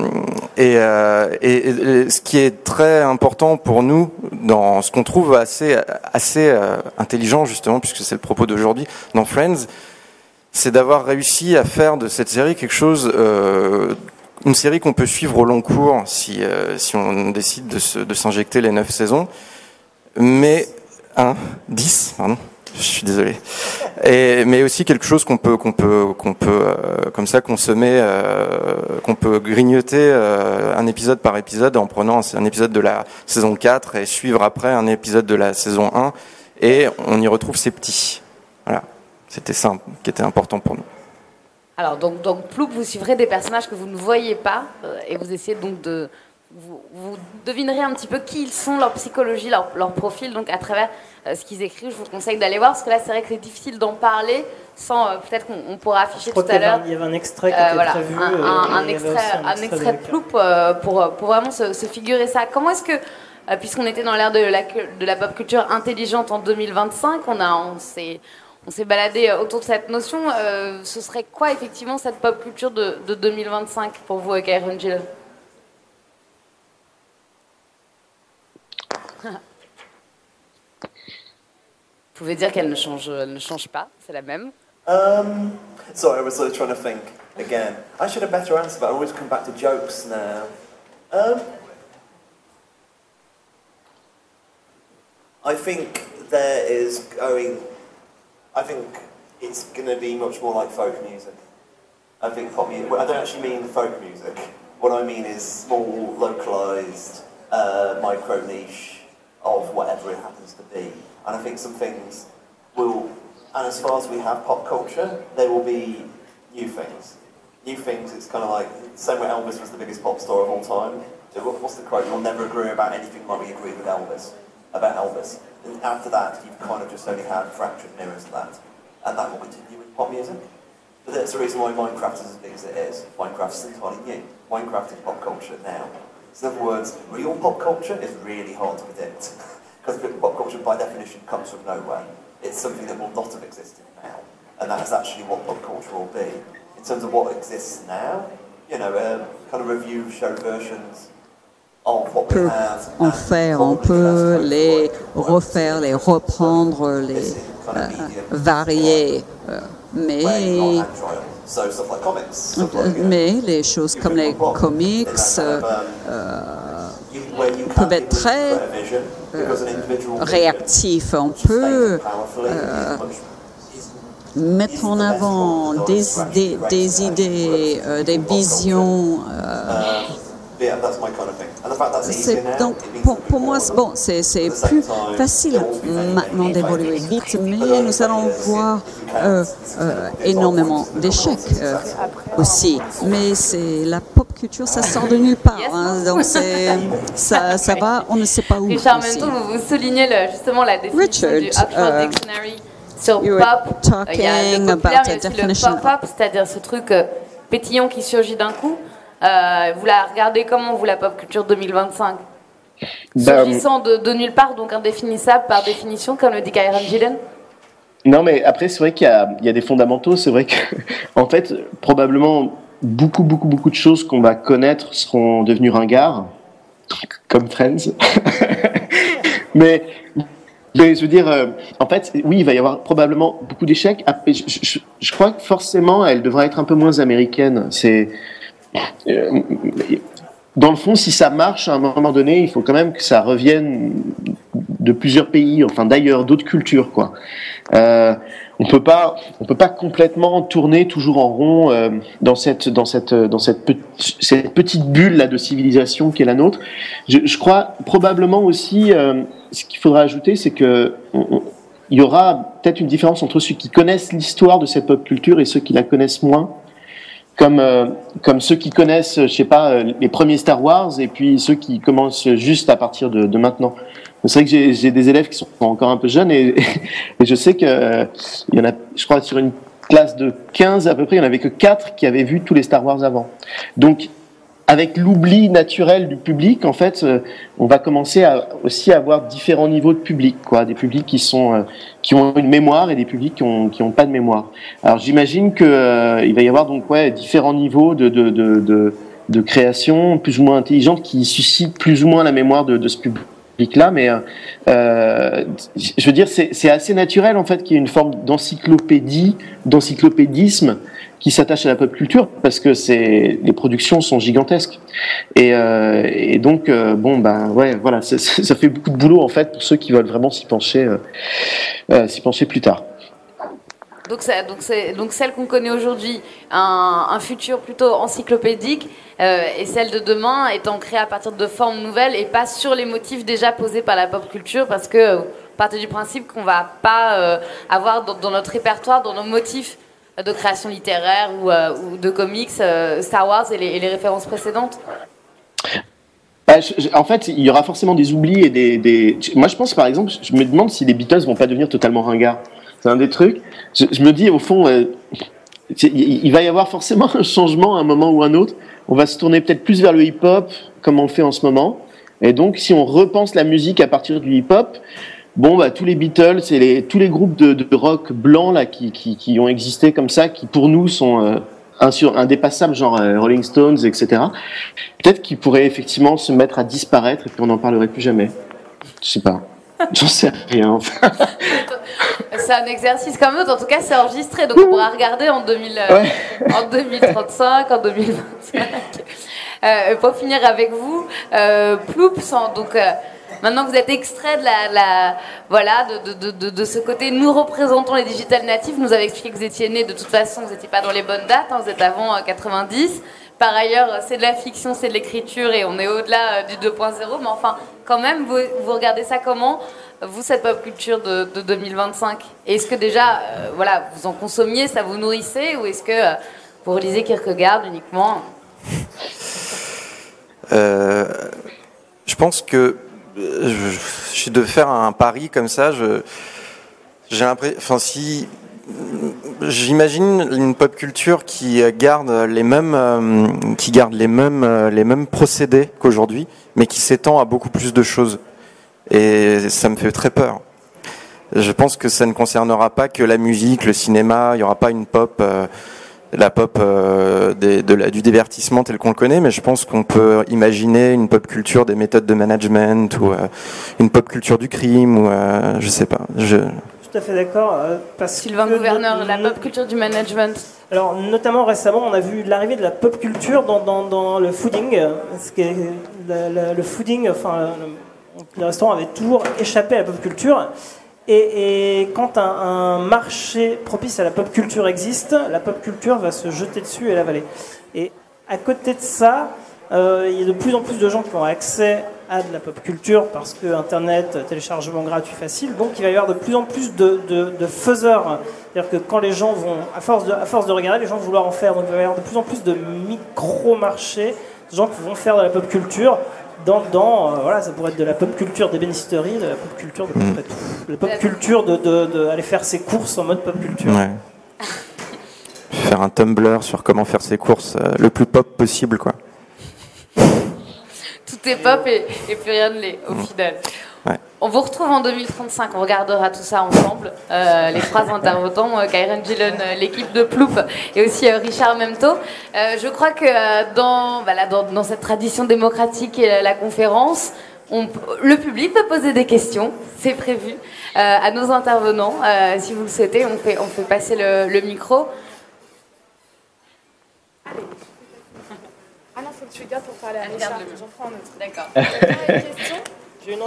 et, euh, et, et, ce qui est très important pour nous, dans ce qu'on trouve assez, assez euh, intelligent justement, puisque c'est le propos d'aujourd'hui dans Friends, c'est d'avoir réussi à faire de cette série quelque chose, euh, une série qu'on peut suivre au long cours si, si on décide de s'injecter les neuf saisons mais 1, 10, pardon, je suis désolé. Et, mais aussi quelque chose qu'on peut, qu'on peut, qu'on peut, euh, comme ça, consommer, euh, qu'on peut grignoter euh, un épisode par épisode en prenant un épisode de la saison 4 et suivre après un épisode de la saison 1 et on y retrouve ces petits. Voilà, c'était ça qui était important pour nous. Alors donc, donc Ploup, vous suivrez des personnages que vous ne voyez pas et vous essayez donc de vous, devinerez un petit peu qui ils sont, leur psychologie, leur, leur profil, donc à travers euh, ce qu'ils écrivent. Je vous conseille d'aller voir, parce que là, c'est vrai que c'est difficile d'en parler sans, euh, peut-être qu'on pourra afficher tout à l'heure. Il y avait un extrait qui euh, était prévu. Un, extrait, un, extrait, de Ploup pour, pour vraiment se, figurer ça. Comment est-ce que, puisqu'on était dans l'ère de la, de la pop culture intelligente en 2025, on, a, on s'est on s'est baladé autour de cette notion. ce serait quoi effectivement cette pop culture de, de 2025 pour vous, avec Iron Jill Vous pouvez dire qu'elle ne change, ne change pas, c'est la même. Um, sorry, I was sort of trying to think again. I should have better answer, but I always come back to jokes now. Um, I think there is going. I think it's going to be much more like folk music. I think pop music. Well, I don't actually mean folk music. What I mean is small, localized, uh, micro niche of whatever it happens to be. And I think some things will, and as far as we have pop culture, there will be new things. New things, it's kind of like, same way Elvis was the biggest pop star of all time. What's the quote? We'll never agree about anything like we agreed with Elvis, about Elvis. And after that, you've kind of just only had fractured mirrors of that. And that will continue with pop music. But that's the reason why Minecraft is as big as it is. Minecraft is entirely new. Minecraft is pop culture now. So in other words, real pop culture is really hard to predict. [laughs] Because pop culture, by definition, comes from nowhere. It's something that will not have existed now. And that is actually what pop culture will be. In terms of what exists now, you know, uh, kind of review show versions we have. En faire, on peut les refaire, les reprendre, les euh, varier. Euh, mais mais les choses comme les comics euh, peuvent être très réactifs. On peut mettre en avant des des, idées, des visions donc, pour, moi, bon, c'est plus facile maintenant d'évoluer vite, mais nous allons voir euh, euh, énormément d'échecs euh, aussi. Mais c'est la pop culture, ça sort de nulle part. Hein, donc ça, ça va, on ne sait pas où. Richard, en même vous, vous soulignez justement la définition du Oxford Dictionary sur pop. Il y a le le pop-up, c'est-à-dire ce truc pétillant qui surgit d'un coup. Vous la regardez comment, vous, la pop culture 2025 ben, Surgissant de, de, nulle part, donc indéfinissable par définition, comme le dit Kyron Gillen Non, mais après, c'est vrai qu'il y, y, a des fondamentaux. C'est vrai que, [laughs] en fait, probablement, beaucoup, beaucoup, beaucoup de choses qu'on va connaître seront devenues ringards, comme Friends. [laughs] mais, mais, je veux dire, euh, en fait, oui, il va y avoir probablement beaucoup d'échecs. Je, je, crois que forcément, elle devra être un peu moins américaine. C'est. Euh, dans le fond, si ça marche à un moment donné, il faut quand même que ça revienne de plusieurs pays, enfin d'ailleurs, d'autres cultures, quoi. Euh, on peut pas, on peut pas complètement tourner toujours en rond euh, dans cette, dans cette, dans cette, petite bulle là de civilisation qui est la nôtre. Je, crois probablement aussi, ce qu'il faudra ajouter, c'est que y aura peut-être une différence entre ceux qui connaissent l'histoire de cette pop culture et ceux qui la connaissent moins comme euh, comme ceux qui connaissent, je sais pas, euh, les premiers Star Wars et puis ceux qui commencent juste à partir de, de maintenant. C'est vrai que j'ai des élèves qui sont encore un peu jeunes et, [laughs] et je sais que euh, il y en a, je crois, sur une classe de 15 à peu près, il n'y en avait que 4 qui avaient vu tous les Star Wars avant. Donc avec l'oubli naturel du public, en fait, euh, on va commencer à aussi avoir différents niveaux de public, quoi, des publics qui sont euh, qui ont une mémoire et des publics qui ont qui ont pas de mémoire. Alors j'imagine que euh, il va y avoir donc ouais différents niveaux de de, de de, création plus ou moins intelligente qui suscitent plus ou moins la mémoire de, ce public-là, mais euh, je veux dire c'est assez naturel en fait qu'il y ait une forme d'encyclopédie, d'encyclopédisme qui s'attache à la pop culture parce que c'est les productions sont gigantesques et, euh, et donc euh, bon ben ouais voilà ça, fait beaucoup de boulot en fait pour ceux qui veulent vraiment s'y pencher euh s'y pencher plus tard. Donc, celle qu'on connaît aujourd'hui, un, futur plutôt encyclopédique, euh, et celle de demain étant créée à partir de formes nouvelles et pas sur les motifs déjà posés par la pop culture, parce que partez du principe qu'on va pas euh, avoir dans, notre répertoire, dans nos motifs de création littéraire ou, euh, de comics, euh, Star Wars et les, références précédentes bah, en fait, il y aura forcément des oublis et des, des, Moi, je pense, par exemple, je me demande si les Beatles vont pas devenir totalement ringards. C'est un des trucs. Je, je, me dis, au fond, euh, il va y avoir forcément un changement à un moment ou un autre. On va se tourner peut-être plus vers le hip-hop, comme on fait en ce moment. Et donc, si on repense la musique à partir du hip-hop, Bon, bah, tous les Beatles et les, tous les groupes de, de rock blancs là, qui, qui, qui, ont existé comme ça, qui pour nous sont euh, indépassables, genre euh, Rolling Stones, etc. Peut-être qu'ils pourraient effectivement se mettre à disparaître et puis on n'en parlerait plus jamais. Je sais pas. J'en sais rien. [laughs] c'est un exercice comme l'autre. En tout cas, c'est enregistré, donc on pourra regarder en, 2000, euh, ouais. en 2035, en 2025. Euh, pour finir avec vous, euh, Ploups, donc euh, Maintenant que vous êtes extrait de la, la voilà, de, de, de, de, ce côté, nous représentons les digital natifs. Vous nous avez expliqué que vous étiez né, de toute façon, vous n'étiez pas dans les bonnes dates, hein, vous êtes avant 90. Par ailleurs, c'est de la fiction, c'est de l'écriture et on est au-delà euh, du 2.0. Mais enfin, quand même, vous, regardez ça comment vous, cette pop culture de, de 2025 Est-ce que déjà, euh, voilà, vous en consommiez, ça vous nourrissait Ou est-ce que euh, vous relisez Kierkegaard uniquement? Je pense que je, je de faire un pari comme ça, j'ai l'impression, enfin j'imagine une pop culture qui garde les mêmes, euh, qui garde les mêmes, euh, les mêmes procédés qu'aujourd'hui, mais qui s'étend à beaucoup plus de choses. Et ça me fait très peur. Je pense que ça ne concernera pas que la musique, le cinéma. Il n'y aura pas une pop. Euh, la pop du divertissement tel qu'on le connaît, mais je pense qu'on peut imaginer une pop culture des méthodes de management ou une pop culture du crime ou je sais pas. Tout à fait d'accord. Euh, parce Sylvain que Gouverneur, la pop culture du management. Alors, notamment récemment, on a vu l'arrivée de la pop culture dans, dans, dans le fooding. Ce qui est, la, la, le fooding, enfin, le, le restaurant avait toujours échappé à la pop culture. Et, et, quand un, un, marché propice à la pop culture existe, la pop culture va se jeter dessus et l'avaler. Et à côté de ça, euh, il y a de plus en plus de gens qui ont accès à de la pop culture parce que Internet, téléchargement gratuit facile, donc il va y avoir de plus en plus de, de, de faiseurs. C'est-à-dire que quand les gens vont, à force, de, à force de regarder, les gens vont vouloir en faire. Donc il va y avoir de plus en plus de micro-marchés, de gens qui vont faire de la pop culture dans, dans euh, voilà, ça pourrait être de la pop culture d'ébénisterie, de la pop culture de, mmh. de la pop culture de, de, de, aller faire ses courses en mode pop culture. Ouais. [laughs] faire un Tumblr sur comment faire ses courses euh, le plus pop possible, quoi. Tout est pop et, et plus rien ne l'est au final. On vous retrouve en 2035, on regardera tout ça ensemble. Euh, les trois intervenants, euh, Kyron Gillen, euh, l'équipe de Ploup et aussi euh, Richard Memto. Je crois que dans, voilà, dans, dans cette tradition démocratique et la conférence, on- le public peut poser des questions, c'est prévu, à nos intervenants. Si vous le souhaitez, on fait, on fait passer le, le micro. Ah non, faut que tu le gardes pour parler à Richard. J'en prends un autre. D'accord. Une question [laughs] J'ai une.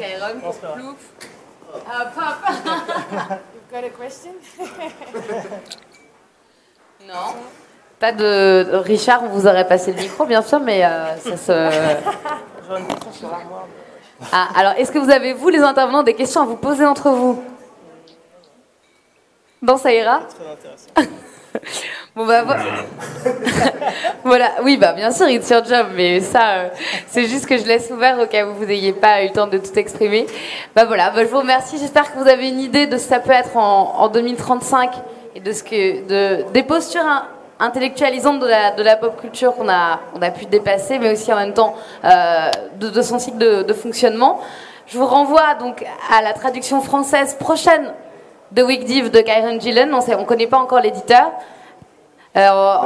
Kyron pour Ploup. Ah, pas, pas. [laughs] You've got a question? [laughs] Non. Pas de Richard, on vous aurait passé le micro, bien sûr, mais euh, ça se. J'ai une question sur l'armoire. Ah, alors, est-ce que vous avez, vous, les intervenants, des questions à vous poser entre vous? Bon, ça ira Très intéressant. Bon, bah, vo- [laughs] voilà. Oui, bah, bien sûr, it's your job, mais ça, euh, c'est juste que je laisse ouvert au cas où vous n'ayez pas eu le temps de tout exprimer. Bah, voilà, bah, je vous remercie. J'espère que vous avez une idée de ce que ça peut être en, en 2035 et de ce que, de, des postures hein, intellectualisantes de la, de la pop culture qu'on a, on a pu dépasser, mais aussi en même temps euh, de, son cycle de, fonctionnement. Je vous renvoie donc à la traduction française prochaine de Week Div de Kyron Gillen. On ne connaît pas encore l'éditeur. Euh,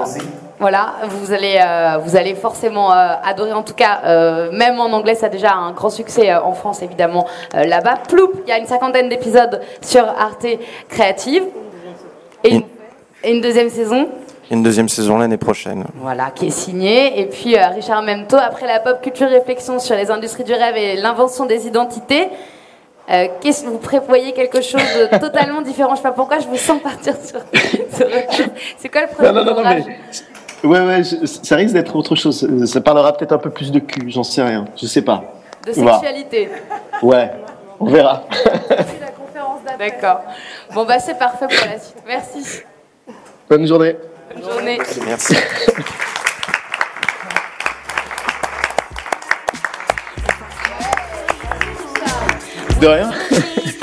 voilà, vous allez, euh, vous allez forcément euh, adorer. En tout cas, euh, même en anglais, ça a déjà un grand succès euh, en France, évidemment, euh, là-bas. Ploup, il y a une cinquantaine d'épisodes sur Arte Créative. Et une, et une deuxième saison, Une deuxième saison l'année prochaine. voilà, qui est signée. Et puis euh, Richard Memto, après la pop culture réflexion sur les industries du rêve et l'invention des identités. Euh, qu'est-ce vous prévoyez quelque chose de totalement différent? Je sais pas pourquoi je vous sens partir sur. [laughs] C'est quoi le premier Non, non, non, mais. Ouais, ouais, je- ça risque d'être autre chose. Ça parlera peut-être un peu plus de cul, j'en sais rien. Je sais pas. De sexualité. Ouais, on verra. [laughs] C'est la conférence. D'accord. Bon bah c'est parfait pour la suite. Merci. Bonne journée. Bonne journée. Merci. [laughs] De rien. [laughs]